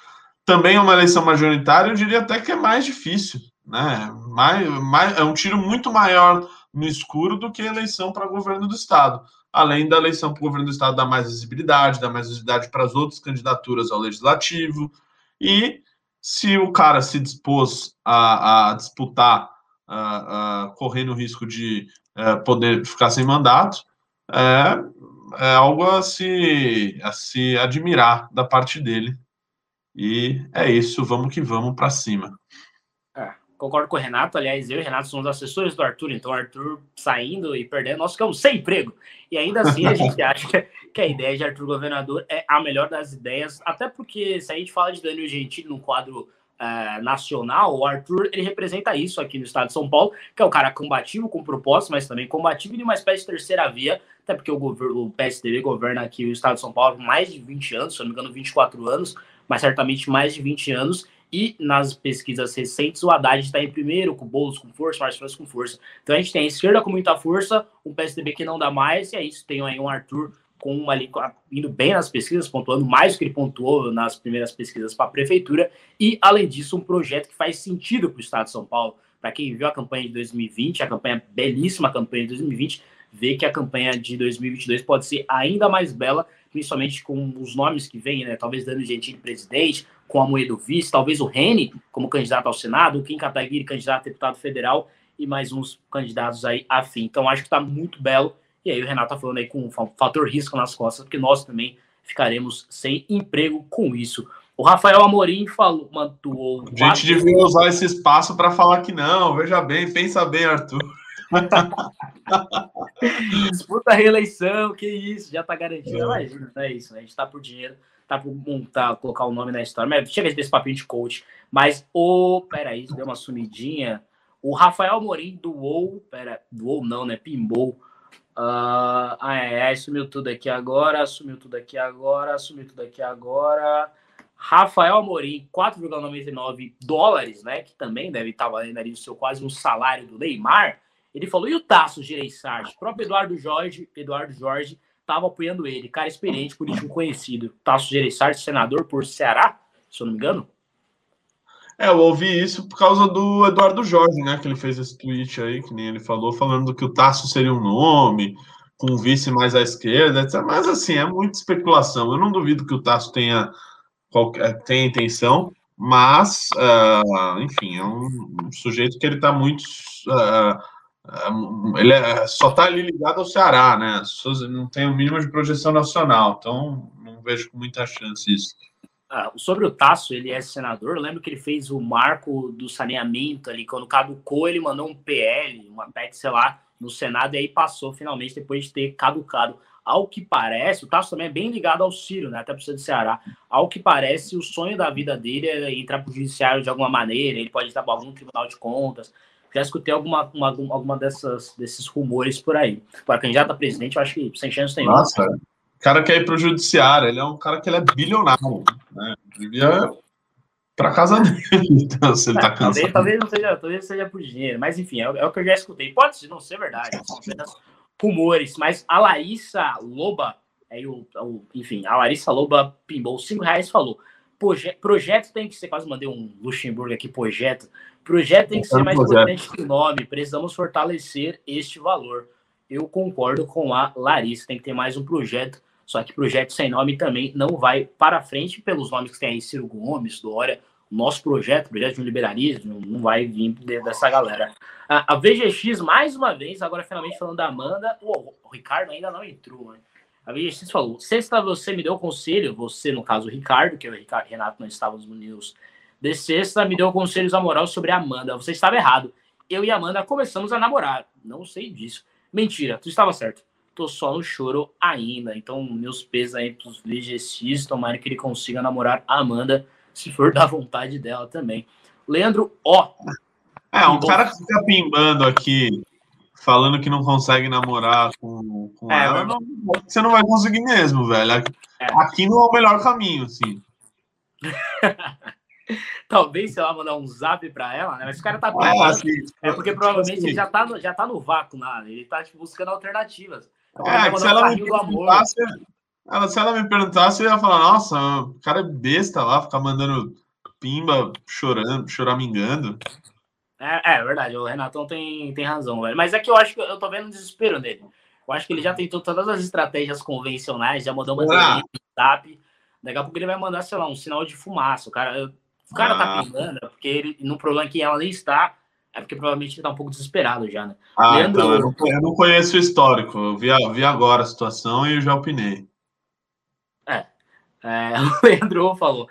também é uma eleição majoritária, eu diria até que é mais difícil, né? Mais, mais, é um tiro muito maior no escuro do que a eleição para governo do Estado. Além da eleição para o governo do Estado dar mais visibilidade, dar mais visibilidade para as outras candidaturas ao legislativo. E se o cara se dispôs a, a disputar, a, a, correndo o risco de é, poder ficar sem mandato, é, é algo a se, a se admirar da parte dele E é isso, vamos que vamos para cima. É, concordo com o Renato. Aliás, eu e o Renato somos assessores do Arthur, então o Arthur saindo e perdendo, nós ficamos sem emprego. E ainda assim a gente <laughs> acha que a ideia de Arthur Governador é a melhor das ideias, até porque se a gente fala de Danilo Gentili num quadro uh, nacional, o Arthur ele representa isso aqui no estado de São Paulo, que é o cara combativo com propósito, mas também combativo de uma espécie de terceira via, até porque o, governo, o PSDB governa aqui o estado de São Paulo mais de 20 anos, se não me engano, 24 anos, mas certamente mais de 20 anos. E nas pesquisas recentes, o Haddad está em primeiro, com Boulos com força, Márcio França com força. Então a gente tem a esquerda com muita força, um PSDB que não dá mais, e é isso. Tem aí um Arthur com uma, indo bem nas pesquisas, pontuando mais do que ele pontuou nas primeiras pesquisas para a prefeitura, e além disso, um projeto que faz sentido para o Estado de São Paulo. Para quem viu a campanha de 2020, a campanha belíssima campanha de 2020, vê que a campanha de 2022 pode ser ainda mais bela, principalmente com os nomes que vêm, né? Talvez Dano Gentili presidente, com a Moedo vice, talvez o Rene como candidato ao Senado, o Kim Kataguiri candidato a deputado federal e mais uns candidatos aí afim. Então acho que está muito belo. E aí o Renato tá falando aí com um fator risco nas costas, porque nós também ficaremos sem emprego com isso. O Rafael Amorim falou, mantuou. A gente devia usar esse espaço para falar que não. Veja bem, pensa bem, Arthur. Disputa a reeleição, que isso, já tá garantido. É. Imagina, não é isso, né? A gente tá por dinheiro, tá por montar, colocar o um nome na história. Mas chega desse papinho de coach. Mas o. Peraí, deu uma sumidinha. O Rafael Morim doou. Pera, doou não, né? Pimbou. Uh, ah, é, é, sumiu tudo aqui agora, sumiu tudo aqui agora, sumiu tudo aqui agora. Rafael Amorim, 4,99 dólares, né? Que também deve estar valendo ali o seu quase um salário do Neymar. Ele falou, e o Tasso Gireissati? O próprio Eduardo Jorge, Eduardo Jorge estava apoiando ele, cara experiente, político conhecido. Tasso Gireissati, senador por Ceará, se eu não me engano. É, eu ouvi isso por causa do Eduardo Jorge, né? Que ele fez esse tweet aí, que nem ele falou, falando que o Tasso seria um nome, com um vice mais à esquerda, etc. Mas assim, é muita especulação. Eu não duvido que o Tasso tenha, qualquer, tenha intenção, mas, uh, enfim, é um, um, sujeito que ele está muito. Uh, ele é, só está ali ligado ao Ceará, né? Não tem o mínimo de projeção nacional, então não vejo com muita chance isso. Ah, sobre o Tasso, ele é senador. Eu lembro que ele fez o marco do saneamento ali, quando caducou, ele mandou um PL, uma PEC, sei lá, no Senado, e aí passou finalmente depois de ter caducado. Ao que parece, o Tasso também é bem ligado ao Ciro, né? Até para do Ceará. Ao que parece, o sonho da vida dele é entrar para o judiciário de alguma maneira, ele pode estar para algum tribunal de contas, já escutei alguma, uma, alguma dessas, desses rumores por aí. Para candidato a presidente, eu acho que sem chance nenhuma. Nossa, o cara quer ir para o judiciário, ele é um cara que ele é bilionário, né? Devia para casa dele, <laughs> então, se ele tá cansado. Talvez, talvez, não seja, talvez seja por dinheiro, mas enfim, é, é, o que eu já escutei. Pode não ser verdade, são apenas rumores, mas a Larissa Loba, é o, o, enfim, a Larissa Loba pimbou 5 reais falou. Projeto tem que ser, quase mandei um Luxemburgo aqui, projeto. Projeto tem que ser mais importante que o nome. Precisamos fortalecer este valor. Eu concordo com a Larissa. Tem que ter mais um projeto. Só que projeto sem nome também não vai para frente pelos nomes que tem aí Ciro Gomes, Dória. O nosso projeto, projeto de liberalismo, não vai vir dessa galera. A, a VGX, mais uma vez, agora finalmente falando da Amanda. o Ricardo ainda não entrou, né? A VGX falou: sexta você me deu conselho, você, no caso, o Ricardo, que o Ricardo, Renato não estava no News de sexta me deu conselhos amorosos sobre a Amanda. Você estava errado. Eu e a Amanda começamos a namorar. Não sei disso. Mentira, tu estava certo. Tô só no choro ainda. Então, meus pesos aí pros VGCs, tomara que ele consiga namorar a Amanda, se for da vontade dela também. Leandro, ó. É, um cara que fica pimbando aqui, falando que não consegue namorar com, com é, ela, não, você não vai conseguir mesmo, velho. É. Aqui não é o melhor caminho, assim. <laughs> Talvez, sei lá, mandar um zap pra ela, né? Mas o cara tá ah, assim, É porque provavelmente ele já tá no, já tá no vácuo lá. Ele tá tipo, buscando alternativas. é, se ela, me perguntasse, ela, se ela me perguntasse, eu ia falar, nossa, o cara é besta lá, ficar mandando pimba, chorando, choramingando. É, é verdade, o Renatão tem, tem razão, velho. Mas é que eu acho que eu tô vendo um desespero nele. Eu acho que ele já tentou todas as estratégias convencionais, já mandou uma ah. zap. Daqui a pouco ele vai mandar, sei lá, um sinal de fumaça. O cara, o cara tá ah. tá pingando, é porque ele, no problema que ela nem está, é porque provavelmente ele tá um pouco desesperado já, né? Ah, Leandro... então, eu, não, eu não conheço o histórico. Eu vi, vi agora a situação e eu já opinei. É. é <laughs> o Leandro falou.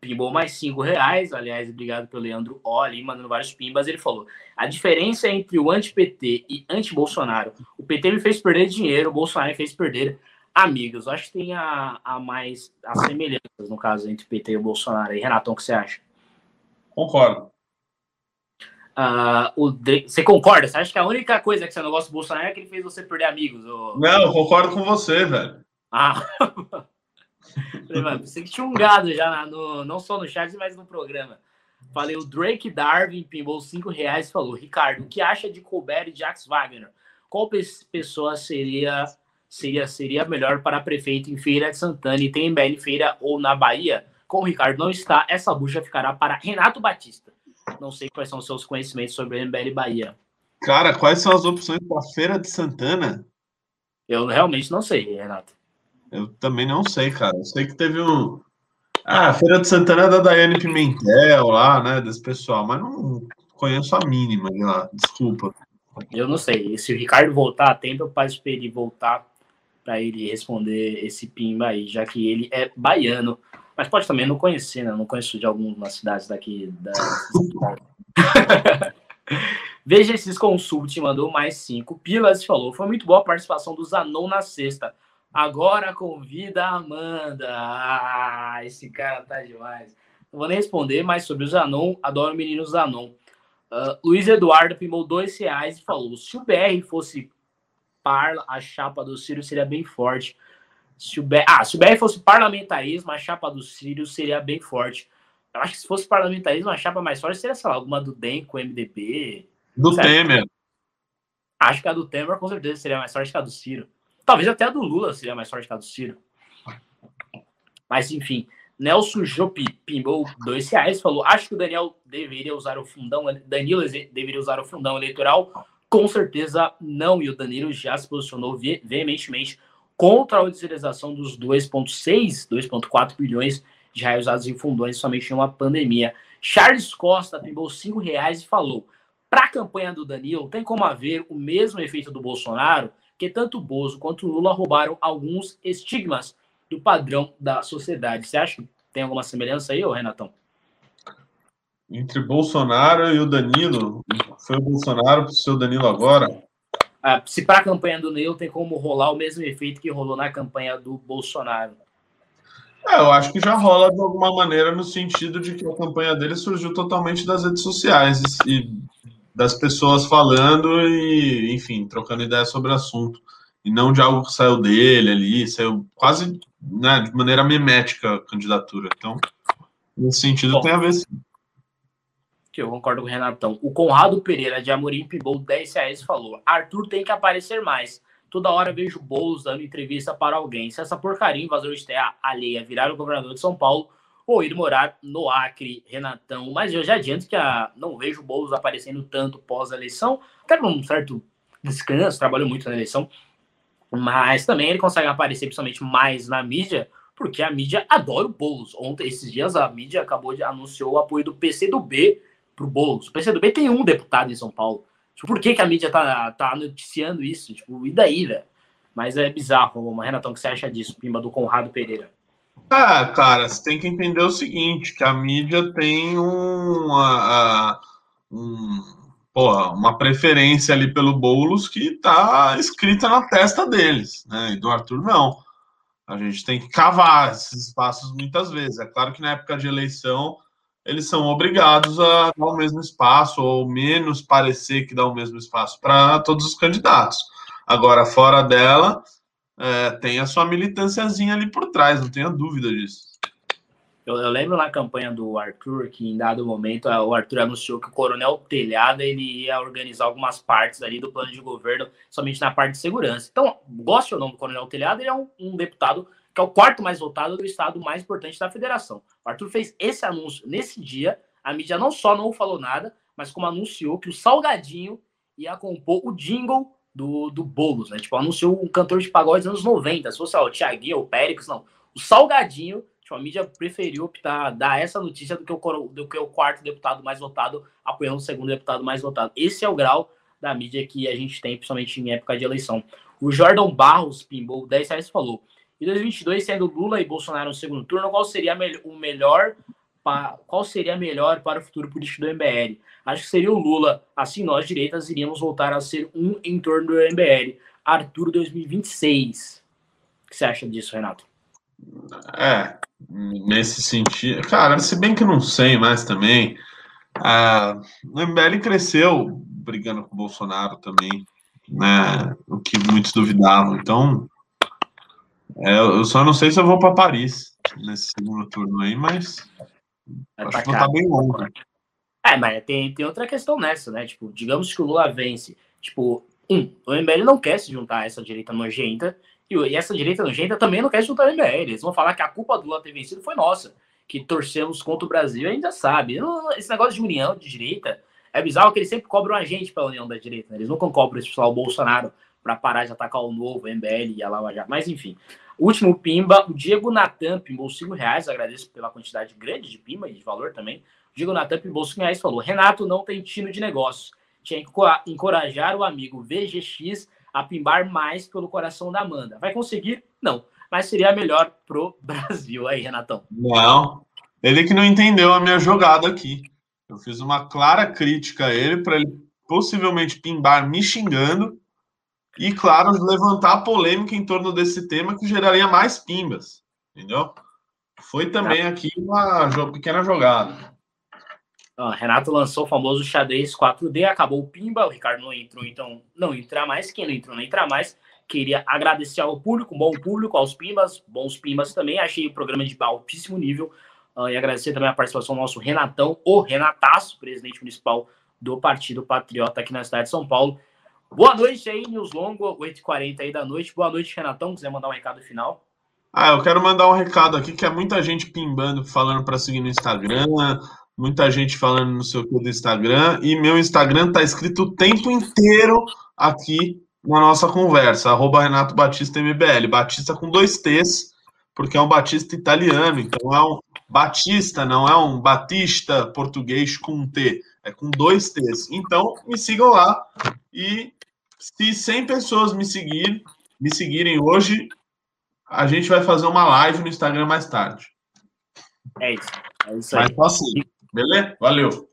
Pimbou mais 5 reais. Aliás, obrigado pelo Leandro Oli, mandando vários pimbas. Ele falou: a diferença entre o anti-PT e anti-Bolsonaro. O PT me fez perder dinheiro, o Bolsonaro me fez perder amigos. Acho que tem a, a mais as semelhanças, no caso, entre o PT e o Bolsonaro. E Renatão, o que você acha? Concordo. Uh, o Você concorda? Você acha que a única coisa que você não gosta do Bolsonaro é que ele fez você perder amigos? Ou... Não, eu concordo com você, velho. Ah. <laughs> você que tinha um gado já no, não só no chat, mas no programa. Falei, o Drake Darwin pimbou 5 reais e falou: Ricardo, o que acha de Colbert e Jax Wagner? Qual pessoa seria seria seria melhor para prefeito em Feira de Santana e tem em Feira ou na Bahia? Como o Ricardo não está, essa bucha ficará para Renato Batista. Não sei quais são os seus conhecimentos sobre MBL Bahia. Cara, quais são as opções para Feira de Santana? Eu realmente não sei, Renato. Eu também não sei, cara. Eu sei que teve um. Ah, a Feira de Santana é da Daiane Pimentel lá, né? Desse pessoal, mas não conheço a mínima de lá. Desculpa. Eu não sei. Se o Ricardo voltar a tempo, eu peço para ele voltar para ele responder esse pimba aí, já que ele é baiano. Mas pode também não conhecer, né? Não conheço de algumas cidades daqui da. <laughs> Veja esses consult, mandou mais cinco pilas e falou: foi muito boa a participação do Zanon na sexta. Agora convida a Amanda. Ah, esse cara tá demais. Não vou nem responder mais sobre o Zanon. Adoro o menino Zanon. Uh, Luiz Eduardo pimou dois reais e falou: se o BR fosse par, a chapa do Ciro seria bem forte. Se o, BR, ah, se o BR fosse parlamentarismo, a chapa do Ciro seria bem forte. Eu acho que se fosse parlamentarismo, a chapa mais forte seria, sei lá, alguma do DEM com MDB. Do certo? Temer. Acho que a do Temer com certeza seria mais forte que a do Ciro. Talvez até a do Lula seria mais forte que a do Ciro. Mas enfim, Nelson Jopi pimbou dois reais, falou: acho que o Daniel deveria usar o fundão, Danilo deveria usar o fundão eleitoral. Com certeza não, e o Danilo já se posicionou veementemente contra a utilização dos 2,6, 2,4 bilhões de reais usados em fundões somente em uma pandemia. Charles Costa pimbou 5 reais e falou: para a campanha do Danilo, tem como haver o mesmo efeito do Bolsonaro, que tanto o Bozo quanto o Lula roubaram alguns estigmas do padrão da sociedade. Você acha que tem alguma semelhança aí, Renatão? Entre Bolsonaro e o Danilo, foi o Bolsonaro para o seu Danilo agora? Ah, se para a campanha do Neil tem como rolar o mesmo efeito que rolou na campanha do Bolsonaro. É, eu acho que já rola de alguma maneira no sentido de que a campanha dele surgiu totalmente das redes sociais e das pessoas falando e, enfim, trocando ideias sobre o assunto. E não de algo que saiu dele ali, saiu quase né, de maneira memética a candidatura. Então, nesse sentido, Bom, tem a ver sim que eu concordo com o Renatão. O Conrado Pereira de Amorim Pibou 10 reais falou: Arthur tem que aparecer mais. Toda hora vejo Boulos dando entrevista para alguém. Se essa porcaria invasor de terra alheia virar o governador de São Paulo ou ir morar no Acre, Renatão. Mas eu já adianto que a, não vejo Boulos aparecendo tanto pós-eleição, até por um certo descanso, trabalhou muito na eleição. Mas também ele consegue aparecer principalmente mais na mídia, porque a mídia adora o Boulos. Ontem, esses dias, a mídia acabou de anunciou o apoio do PCdoB pro Boulos. O PCdoB tem um deputado em São Paulo. Tipo, por que, que a mídia tá, tá noticiando isso? Tipo, e daí, velho? Mas é bizarro, Renatão, o que você acha disso, Pimba, do Conrado Pereira? Ah, cara, você tem que entender o seguinte, que a mídia tem uma, um, porra, uma preferência ali pelo Boulos que tá escrita na testa deles, né? E do Arthur não. A gente tem que cavar esses espaços muitas vezes. É claro que na época de eleição eles são obrigados a dar o mesmo espaço, ou menos parecer que dá o mesmo espaço para todos os candidatos. Agora, fora dela, é, tem a sua militânciazinha ali por trás, não tenha dúvida disso. Eu, eu, lembro na campanha do Arthur que em dado momento o Arthur anunciou que o Coronel Telhada ele ia organizar algumas partes ali do plano de governo somente na parte de segurança. Então, goste ou não do Coronel Telhada, ele é um, um deputado que é o quarto mais votado do estado mais importante da federação. O Arthur fez esse anúncio nesse dia. A mídia não só não falou nada, mas como anunciou que o Salgadinho ia compor o jingle do, do Boulos, né? Tipo, anunciou um cantor de pagode dos anos 90. Se fosse ó, o Thiaguinho ou o Péricles, não. O Salgadinho, tipo, a mídia preferiu optar, dar essa notícia do que, o, do que o quarto deputado mais votado apoiando o segundo deputado mais votado. Esse é o grau da mídia que a gente tem, principalmente em época de eleição. O Jordan Barros, Pimbou, 10 reais, falou E 2022, sendo Lula e Bolsonaro no segundo turno, qual seria o melhor qual seria melhor para o futuro político do MBL? Acho que seria o Lula. Assim, nós, direitas, iríamos voltar a ser um em torno do MBL. Arthur 2026. O que você acha disso, Renato? É, nesse sentido. Cara, se bem que não sei mais também. O MBL cresceu brigando com o Bolsonaro também, né? O que muitos duvidavam. Então, é, eu só não sei se eu vou para Paris nesse segundo turno aí, mas acho que tá bem longo. Né? É, mas tem, tem outra questão nessa, né? Tipo, digamos que o Lula vence. Tipo, um, o MBL não quer se juntar a essa direita nojenta, e essa direita nojenta também não quer se juntar ao MBL. Eles vão falar que a culpa do Lula ter vencido foi nossa, que torcemos contra o Brasil, a gente já sabe. Esse negócio de união de direita é bizarro que eles sempre cobram a gente pela união da direita, né? Eles nunca cobram esse pessoal, o Bolsonaro, para parar de atacar o novo, MBL e a Lava Jato. Mas enfim, último pimba, o Diego Natan pimbou 5 reais, agradeço pela quantidade grande de pimba e de valor também. O Diego Natan pimbou 5 reais falou: Renato não tem tino de negócio. Tinha que encorajar o amigo VGX a pimbar mais pelo coração da Amanda. Vai conseguir? Não. Mas seria melhor pro <laughs> Brasil aí, Renatão. Não. Ele que não entendeu a minha jogada aqui. Eu fiz uma clara crítica a ele para ele possivelmente pimbar me xingando e, claro, levantar a polêmica em torno desse tema que geraria mais pimbas, entendeu? Foi também aqui uma pequena jogada. Renato lançou o famoso xadrez 4D, acabou o pimba, o Ricardo não entrou, então não entrar mais. Quem não entrou, não entrar mais. Queria agradecer ao público, bom público, aos pimbas, bons pimbas também. Achei o programa de altíssimo nível. E agradecer também a participação do nosso Renatão, o Renataço, presidente municipal do Partido Patriota aqui na cidade de São Paulo. Boa noite aí, News Longo, 8h40 aí da noite. Boa noite, Renatão. Quiser mandar um recado final? Ah, eu quero mandar um recado aqui, que é muita gente pimbando, falando para seguir no Instagram, muita gente falando no seu do Instagram, e meu Instagram tá escrito o tempo inteiro aqui na nossa conversa, arroba Renato Batista MBL, Batista com dois T's, porque é um Batista italiano, então é um Batista, não é um Batista português com um T, é com dois T's. Então, me sigam lá e se 100 pessoas me seguir, me seguirem hoje, a gente vai fazer uma live no Instagram mais tarde. É isso. É isso aí. Mas assim, beleza? Valeu.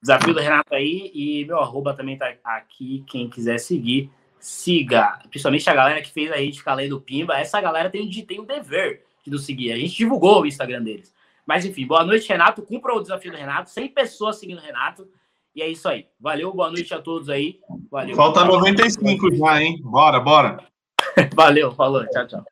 Desafio do Renato aí e meu arroba também tá aqui. Quem quiser seguir, siga. Principalmente a galera que fez a gente ficar lendo Pimba. Essa galera tem, tem o dever de nos seguir. A gente divulgou o Instagram deles. Mas enfim, boa noite, Renato. Cumpra o desafio do Renato. 100 pessoas seguindo o Renato. E é isso aí. Valeu, boa noite a todos aí. Valeu. Falta 95 já, hein? Bora, bora. <laughs> Valeu, falou. Tchau, tchau.